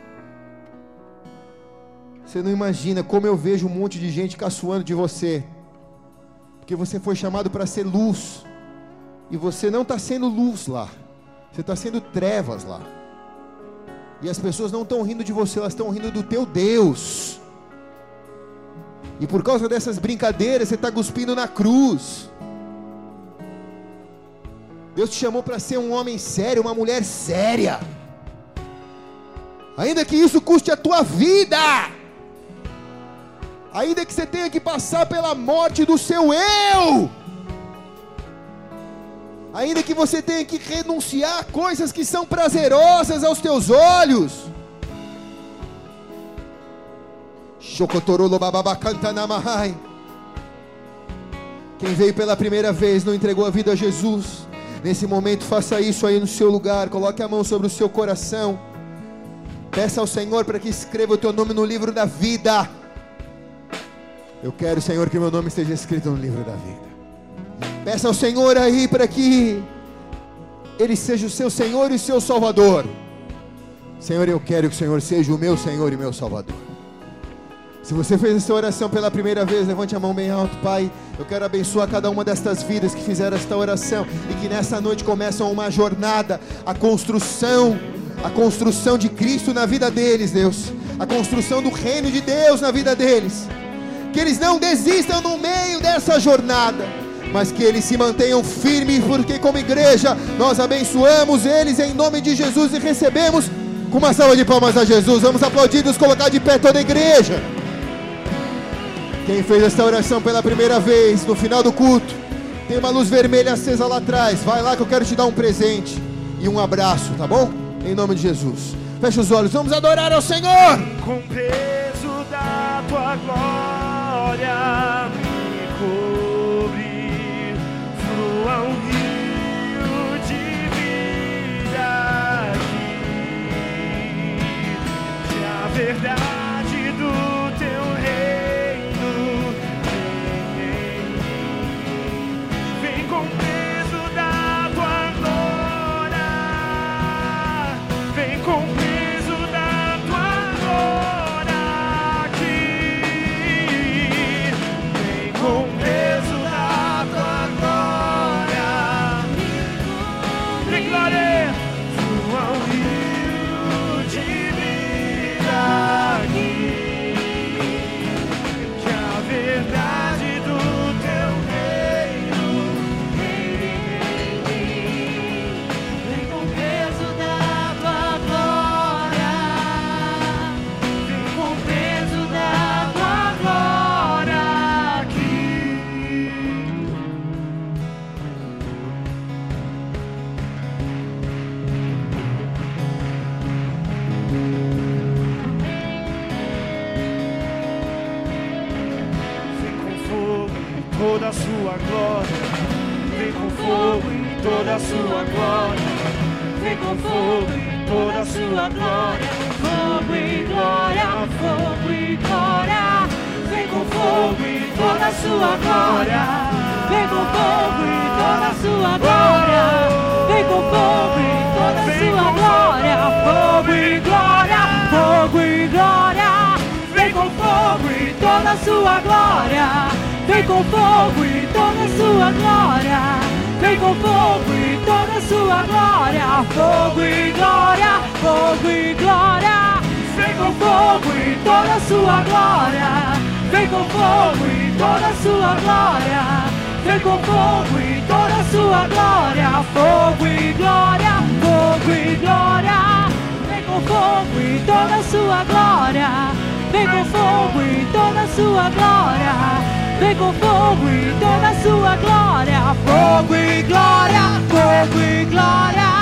Você não imagina como eu vejo um monte de gente caçoando de você, porque você foi chamado para ser luz, e você não está sendo luz lá, você está sendo trevas lá. E as pessoas não estão rindo de você, elas estão rindo do teu Deus. E por causa dessas brincadeiras, você está cuspindo na cruz. Deus te chamou para ser um homem sério, uma mulher séria. Ainda que isso custe a tua vida. Ainda que você tenha que passar pela morte do seu eu. Ainda que você tenha que renunciar a coisas que são prazerosas aos teus olhos. Quem veio pela primeira vez não entregou a vida a Jesus. Nesse momento, faça isso aí no seu lugar. Coloque a mão sobre o seu coração. Peça ao Senhor para que escreva o teu nome no livro da vida. Eu quero, Senhor, que meu nome esteja escrito no livro da vida. Peça ao Senhor aí para que Ele seja o seu Senhor e seu Salvador. Senhor, eu quero que o Senhor seja o meu Senhor e meu Salvador. Se você fez essa oração pela primeira vez, levante a mão bem alto, Pai. Eu quero abençoar cada uma destas vidas que fizeram esta oração e que nessa noite começam uma jornada, a construção, a construção de Cristo na vida deles, Deus, a construção do reino de Deus na vida deles. Que eles não desistam no meio dessa jornada, mas que eles se mantenham firmes, porque como igreja nós abençoamos eles em nome de Jesus e recebemos com uma salva de palmas a Jesus. Vamos aplaudir, nos colocar de pé toda a igreja. Quem fez esta oração pela primeira vez, no final do culto, tem uma luz vermelha acesa lá atrás. Vai lá que eu quero te dar um presente e um abraço, tá bom? Em nome de Jesus. Fecha os olhos, vamos adorar ao Senhor. Com peso da tua glória me cobrir, flua um rio de vida aqui, que a verdade. Toda a sua glória. Vem com fogo e toda a sua glória. Fogo e glória, fogo e glória. Vem com fogo e toda a sua glória. Vem com fogo e toda a sua glória. Vem com fogo e toda a sua glória. Fogo e glória, fogo e glória. Vem com fogo e toda a sua glória. Vem com fogo e toda a sua glória. Vem com fogo e toda a sua glória, fogo e glória, fogo e glória. Vem com fogo e toda a sua glória. Vem com fogo e toda a sua glória. Vem com fogo e toda a sua glória, fogo e glória, fogo e glória. Vem com fogo e toda a sua glória. Vem com fogo e toda a sua glória. Vem com fogo e toda a sua glória, fogo e glória, fogo e glória.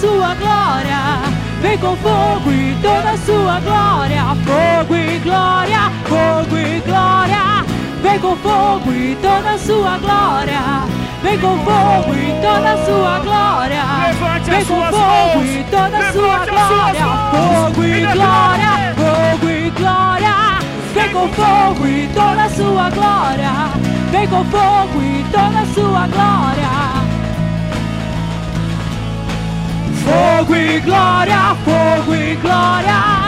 sua glória. Vem com fogo e toda sua glória. Fogo e glória, fogo e glória. Vem com fogo e toda sua glória. Vem com fogo e toda sua glória. Vem com fogo e toda sua glória. Fogo e glória, fogo e glória. Vem com fogo e toda sua glória. Vem com fogo e toda sua glória. Fogo e glória, fogo e glória.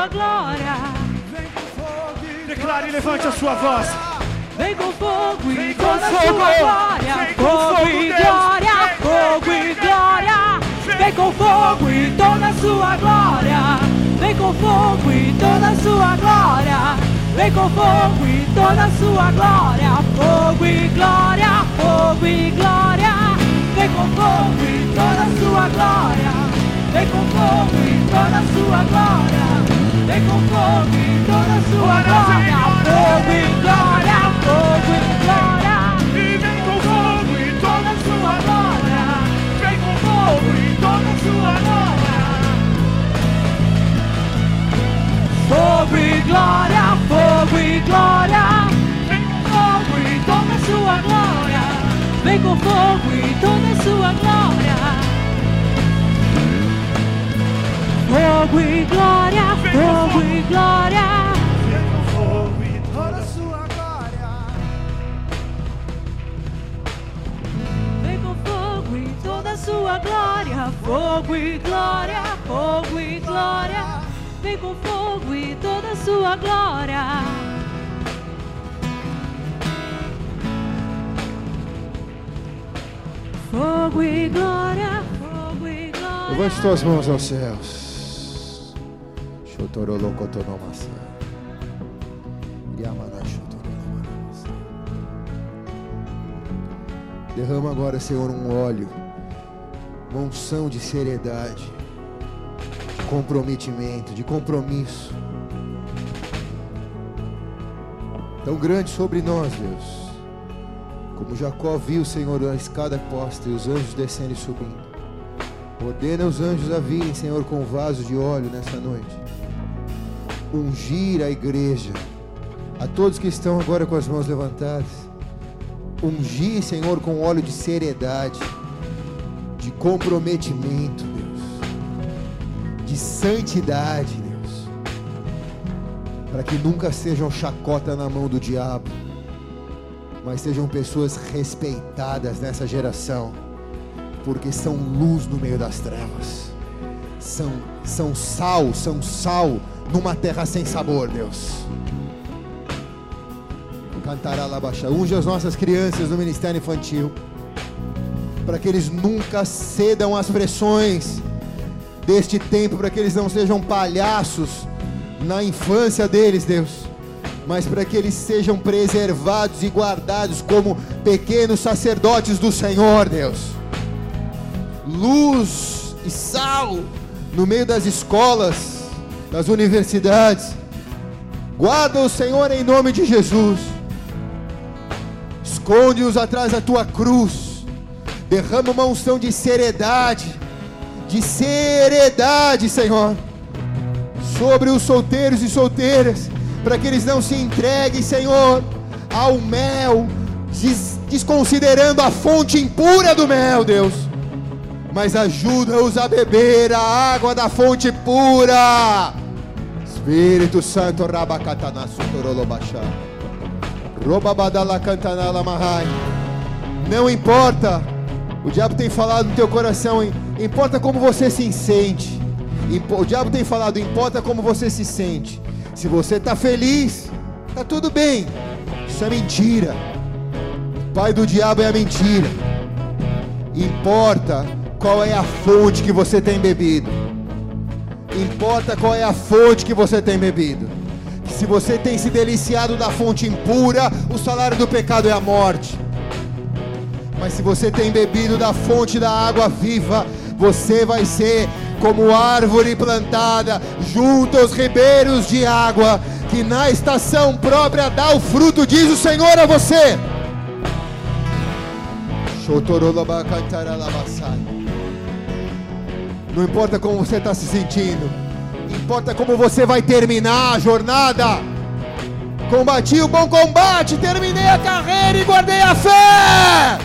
Toda a sua glória. Declare e levante a sua voz. Vem com fogo e Vem com fogo. sua glória. Vem com Fogo fogo, e glória, Vem, fogo vem, e vem. glória. Vem com fogo e toda a sua glória. Vem com fogo e toda a sua glória. Vem com fogo e toda a sua glória. Fogo e glória, fogo e glória. Vem com fogo e toda a sua glória. Vem com fogo e toda a sua glória. Vem com fogo e toda a sua glória. Fogo e glória, fogo e glória. E vem com fogo e toda a sua glória. Vem com fogo e toda a sua glória. Fogo e glória, fogo e glória. Vem com fogo e Toda a sua glória. Vem com fogo e toda a sua glória. Fogo e glória, fogo e glória. Vem com fogo e Toda a sua glória. Vem com fogo e toda a sua glória. Fogo e glória, fogo e glória. Vem com fogo e toda a sua glória. Fogo e glória, fogo e glória. Levante tuas mãos aos céus. Derrama agora, Senhor, um óleo, uma unção de seriedade, de comprometimento, de compromisso. Tão grande sobre nós, Deus. Como Jacó viu, Senhor, a escada posta e os anjos descendo e subindo. Ordena os anjos a virem, Senhor, com vaso de óleo nessa noite. Ungir a igreja. A todos que estão agora com as mãos levantadas. Ungir, Senhor, com óleo de seriedade, de comprometimento, Deus. De santidade, Deus. Para que nunca sejam chacota na mão do diabo, mas sejam pessoas respeitadas nessa geração porque são luz no meio das trevas. São, são sal, são sal numa terra sem sabor, Deus. Cantará Labaxa. Unge as nossas crianças no ministério infantil. Para que eles nunca cedam às pressões deste tempo, para que eles não sejam palhaços na infância deles, Deus. Mas para que eles sejam preservados e guardados como pequenos sacerdotes do Senhor, Deus luz e sal no meio das escolas, das universidades. Guarda o Senhor em nome de Jesus. Esconde-os atrás da tua cruz. Derrama uma unção de seriedade, de seriedade, Senhor, sobre os solteiros e solteiras, para que eles não se entreguem, Senhor, ao mel, des- desconsiderando a fonte impura do mel, Deus mas ajuda-os a beber a água da fonte pura. Espírito Santo, Rabacatana Sutorolobachá. Robabadala Cantanala Mahai. Não importa, o diabo tem falado no teu coração, importa como você se sente. O diabo tem falado, importa como você se sente. Se você está feliz, está tudo bem. Isso é mentira. O pai do diabo é a mentira. Importa qual é a fonte que você tem bebido. Importa qual é a fonte que você tem bebido. Se você tem se deliciado da fonte impura, o salário do pecado é a morte. Mas se você tem bebido da fonte da água viva, você vai ser como árvore plantada junto aos ribeiros de água, que na estação própria dá o fruto, diz o Senhor a você. Shotorolabacantaralavasai. Não importa como você está se sentindo, importa como você vai terminar a jornada. Combati o bom combate, terminei a carreira e guardei a fé.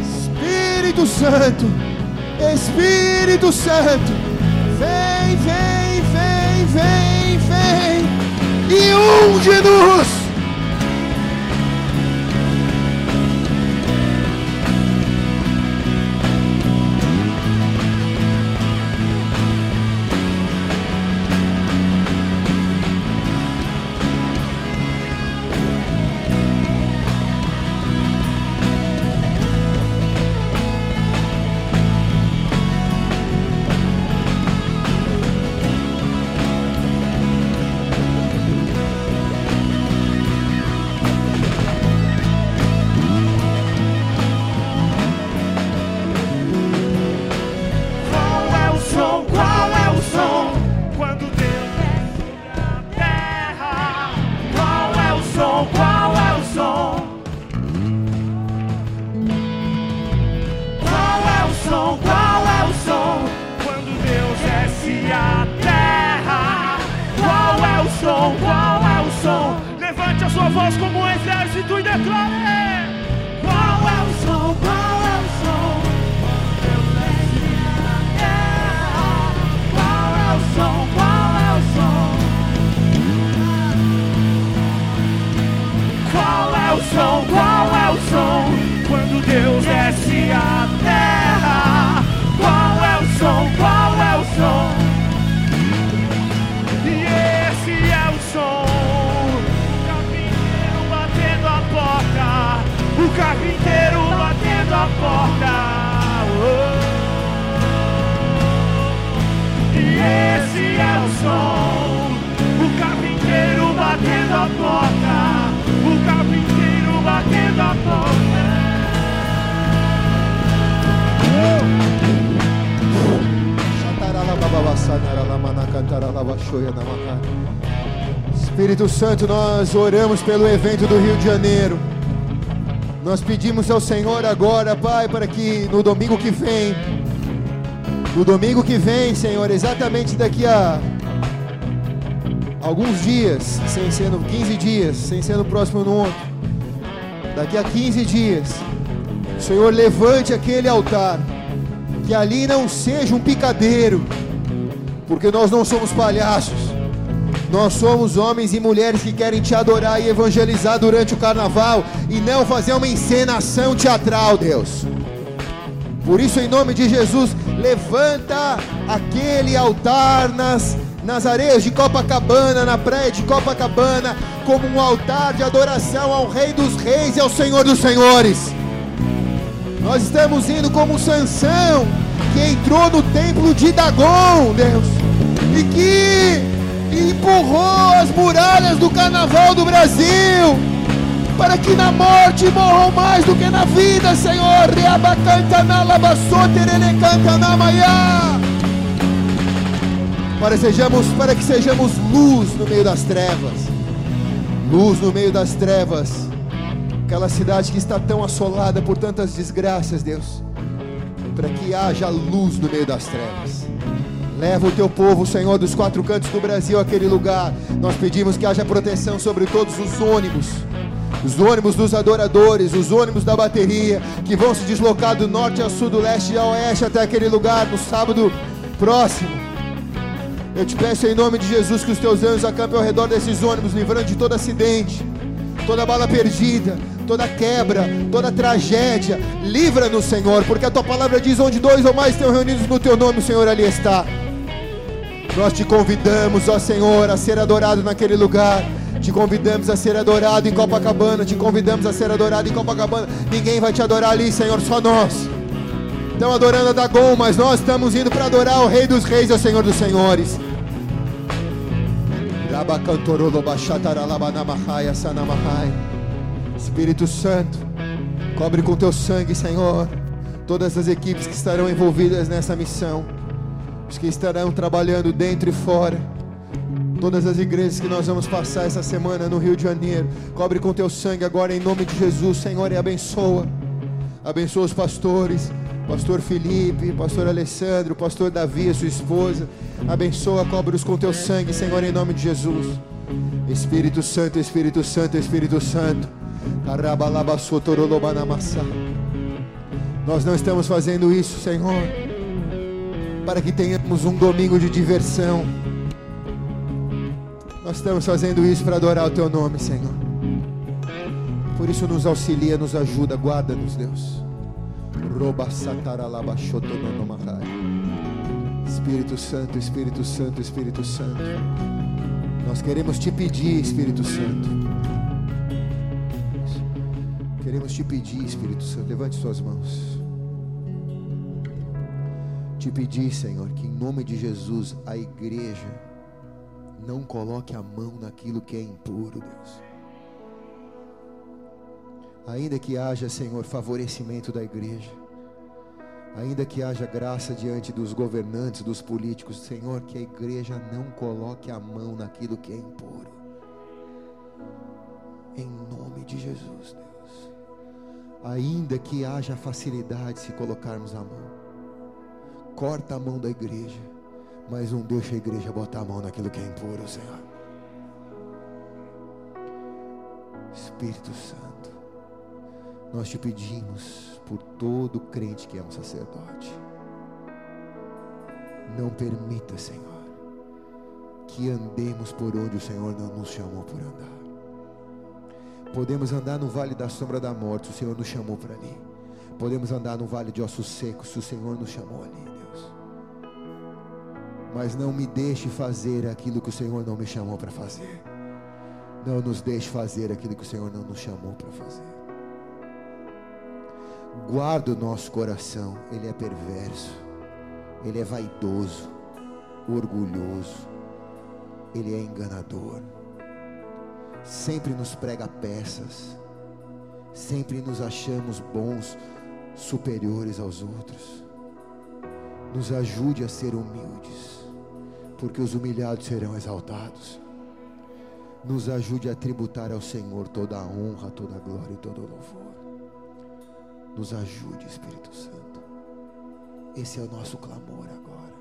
Espírito Santo, Espírito Santo, Vem, vem, vem, vem, vem. E unge-nos. Santo, nós oramos pelo evento do Rio de Janeiro. Nós pedimos ao Senhor agora, Pai, para que no domingo que vem, no domingo que vem, Senhor, exatamente daqui a alguns dias, sem sendo 15 dias, sem sendo próximo no outro, daqui a 15 dias, Senhor levante aquele altar, que ali não seja um picadeiro, porque nós não somos palhaços. Nós somos homens e mulheres que querem te adorar e evangelizar durante o carnaval e não fazer uma encenação teatral, Deus. Por isso, em nome de Jesus, levanta aquele altar nas, nas areias de Copacabana, na praia de Copacabana, como um altar de adoração ao Rei dos Reis e ao Senhor dos Senhores. Nós estamos indo como Sansão, que entrou no templo de Dagon, Deus, e que empurrou as muralhas do carnaval do Brasil, para que na morte morram mais do que na vida, Senhor. Reabacantanalavassoterelecantanamayá. Para, sejamos, para que sejamos luz no meio das trevas, luz no meio das trevas, aquela cidade que está tão assolada por tantas desgraças, Deus, para que haja luz no meio das trevas. Leva o teu povo, Senhor, dos quatro cantos do Brasil àquele lugar. Nós pedimos que haja proteção sobre todos os ônibus, os ônibus dos adoradores, os ônibus da bateria, que vão se deslocar do norte ao sul, do leste e ao oeste até aquele lugar no sábado próximo. Eu te peço em nome de Jesus que os teus anjos acampem ao redor desses ônibus, livrando de todo acidente, toda bala perdida, toda quebra, toda tragédia. Livra-nos, Senhor, porque a tua palavra diz: onde dois ou mais estão reunidos no teu nome, o Senhor ali está. Nós te convidamos, ó Senhor, a ser adorado naquele lugar. Te convidamos a ser adorado em Copacabana. Te convidamos a ser adorado em Copacabana. Ninguém vai te adorar ali, Senhor, só nós. Estão adorando a Dagon, mas nós estamos indo para adorar o Rei dos Reis o Senhor dos Senhores. Espírito Santo, cobre com teu sangue, Senhor, todas as equipes que estarão envolvidas nessa missão, os que estarão trabalhando dentro e fora, todas as igrejas que nós vamos passar essa semana no Rio de Janeiro, cobre com teu sangue agora em nome de Jesus, Senhor, e abençoa, abençoa os pastores, Pastor Felipe, Pastor Alessandro, Pastor Davi, sua esposa. Abençoa, cobre-os com teu sangue, Senhor, em nome de Jesus. Espírito Santo, Espírito Santo, Espírito Santo. Nós não estamos fazendo isso, Senhor, para que tenhamos um domingo de diversão. Nós estamos fazendo isso para adorar o Teu nome, Senhor. Por isso, nos auxilia, nos ajuda, guarda-nos, Deus. Espírito Santo, Espírito Santo, Espírito Santo. Nós queremos te pedir, Espírito Santo. Queremos te pedir, Espírito Santo. Levante suas mãos. Te pedir, Senhor, que em nome de Jesus a igreja não coloque a mão naquilo que é impuro, Deus. Ainda que haja, Senhor, favorecimento da igreja, ainda que haja graça diante dos governantes, dos políticos, Senhor, que a igreja não coloque a mão naquilo que é impuro. Em nome de Jesus, Deus. Ainda que haja facilidade se colocarmos a mão, corta a mão da igreja mas não deixa a igreja botar a mão naquilo que é impuro, Senhor. Espírito Santo, nós te pedimos por todo crente que é um sacerdote. Não permita, Senhor, que andemos por onde o Senhor não nos chamou por andar. Podemos andar no vale da sombra da morte, o Senhor nos chamou para ali. Podemos andar no vale de ossos secos, se o Senhor nos chamou ali mas não me deixe fazer aquilo que o Senhor não me chamou para fazer. Não nos deixe fazer aquilo que o Senhor não nos chamou para fazer. Guarda o nosso coração, ele é perverso, ele é vaidoso, orgulhoso, ele é enganador. Sempre nos prega peças, sempre nos achamos bons, superiores aos outros. Nos ajude a ser humildes porque os humilhados serão exaltados. Nos ajude a tributar ao Senhor toda a honra, toda a glória e todo o louvor. Nos ajude, Espírito Santo. Esse é o nosso clamor agora.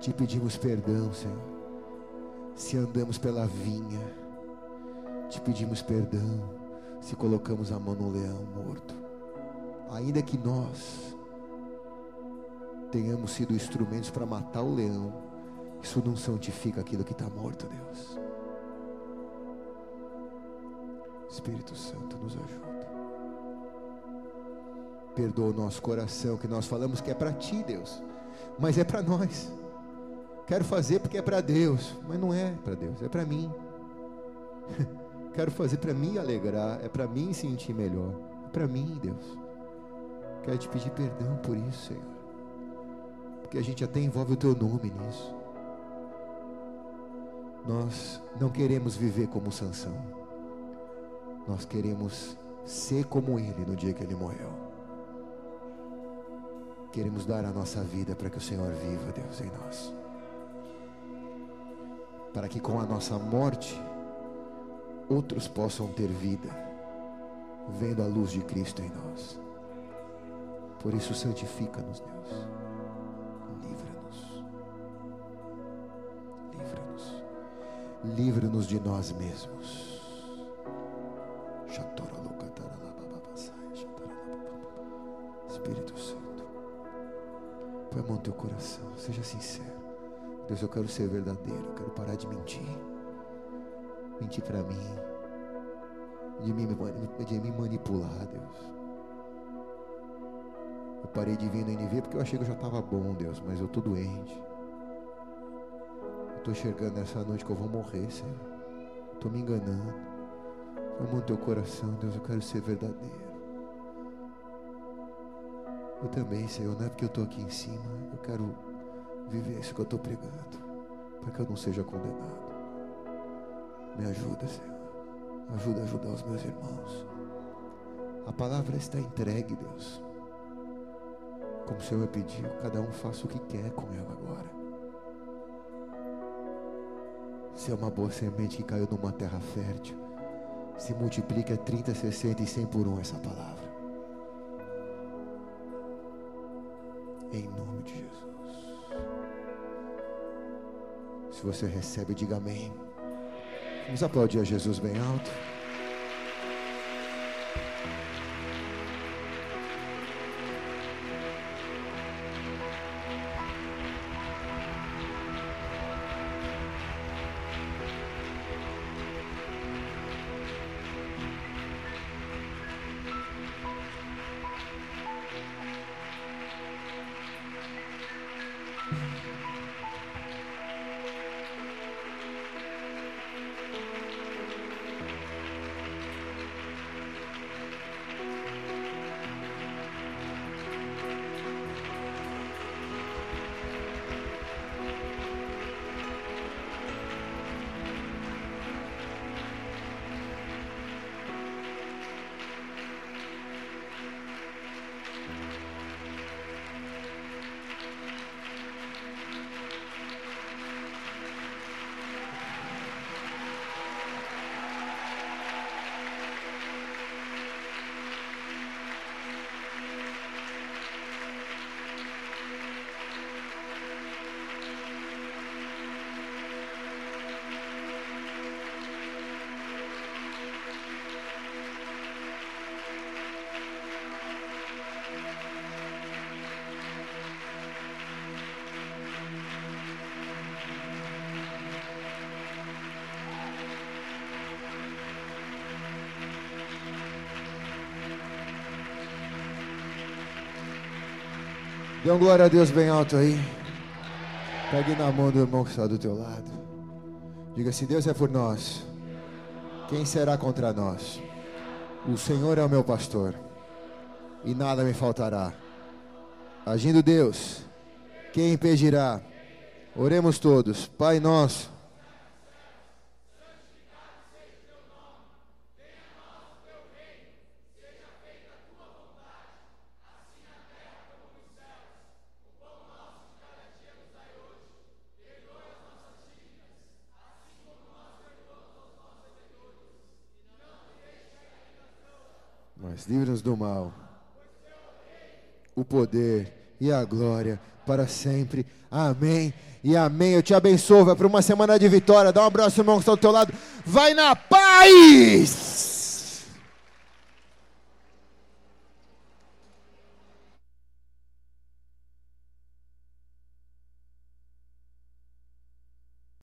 Te pedimos perdão, Senhor. Se andamos pela vinha, te pedimos perdão. Se colocamos a mão no leão morto, ainda que nós tenhamos sido instrumentos para matar o leão, isso não santifica aquilo que está morto, Deus. Espírito Santo, nos ajuda. Perdoa o nosso coração, que nós falamos que é para ti, Deus, mas é para nós. Quero fazer porque é para Deus, mas não é para Deus, é para mim. [laughs] Quero fazer para mim alegrar, é para mim sentir melhor, é para mim, Deus. Quero te pedir perdão por isso, Senhor que a gente até envolve o teu nome nisso. Nós não queremos viver como Sansão. Nós queremos ser como ele no dia que ele morreu. Queremos dar a nossa vida para que o Senhor viva, Deus, em nós. Para que com a nossa morte outros possam ter vida, vendo a luz de Cristo em nós. Por isso santifica-nos, Deus. Livra-nos de nós mesmos. Espírito Santo, põe a mão no teu coração, seja sincero. Deus, eu quero ser verdadeiro, eu quero parar de mentir. Mentir para mim, de me, de me manipular, Deus. Eu parei de vir no NV porque eu achei que eu já estava bom, Deus, mas eu estou doente. Estou enxergando nessa noite que eu vou morrer, Senhor. Estou me enganando. Amo o teu coração, Deus. Eu quero ser verdadeiro. Eu também, Senhor, não é porque eu estou aqui em cima. Eu quero viver isso que eu estou pregando. Para que eu não seja condenado. Me ajuda, Senhor. Ajuda a ajudar os meus irmãos. A palavra está entregue, Deus. Como o Senhor pediu, cada um faça o que quer com ela agora. Se é uma boa semente que caiu numa terra fértil, se multiplica 30, 60 e 100 por um essa palavra. Em nome de Jesus. Se você recebe, diga amém. Vamos aplaudir a Jesus bem alto. Um glória a Deus bem alto aí. Pegue na mão do irmão que está do teu lado. Diga: se Deus é por nós, quem será contra nós? O Senhor é o meu pastor, e nada me faltará. Agindo Deus, quem impedirá? Oremos todos. Pai nosso. Mas livra-nos do mal. O poder e glória para sempre. Amém e amém. Eu te abençoo. Vai para uma semana de vitória. Dá um abraço, irmão, que está do teu lado. Vai na paz!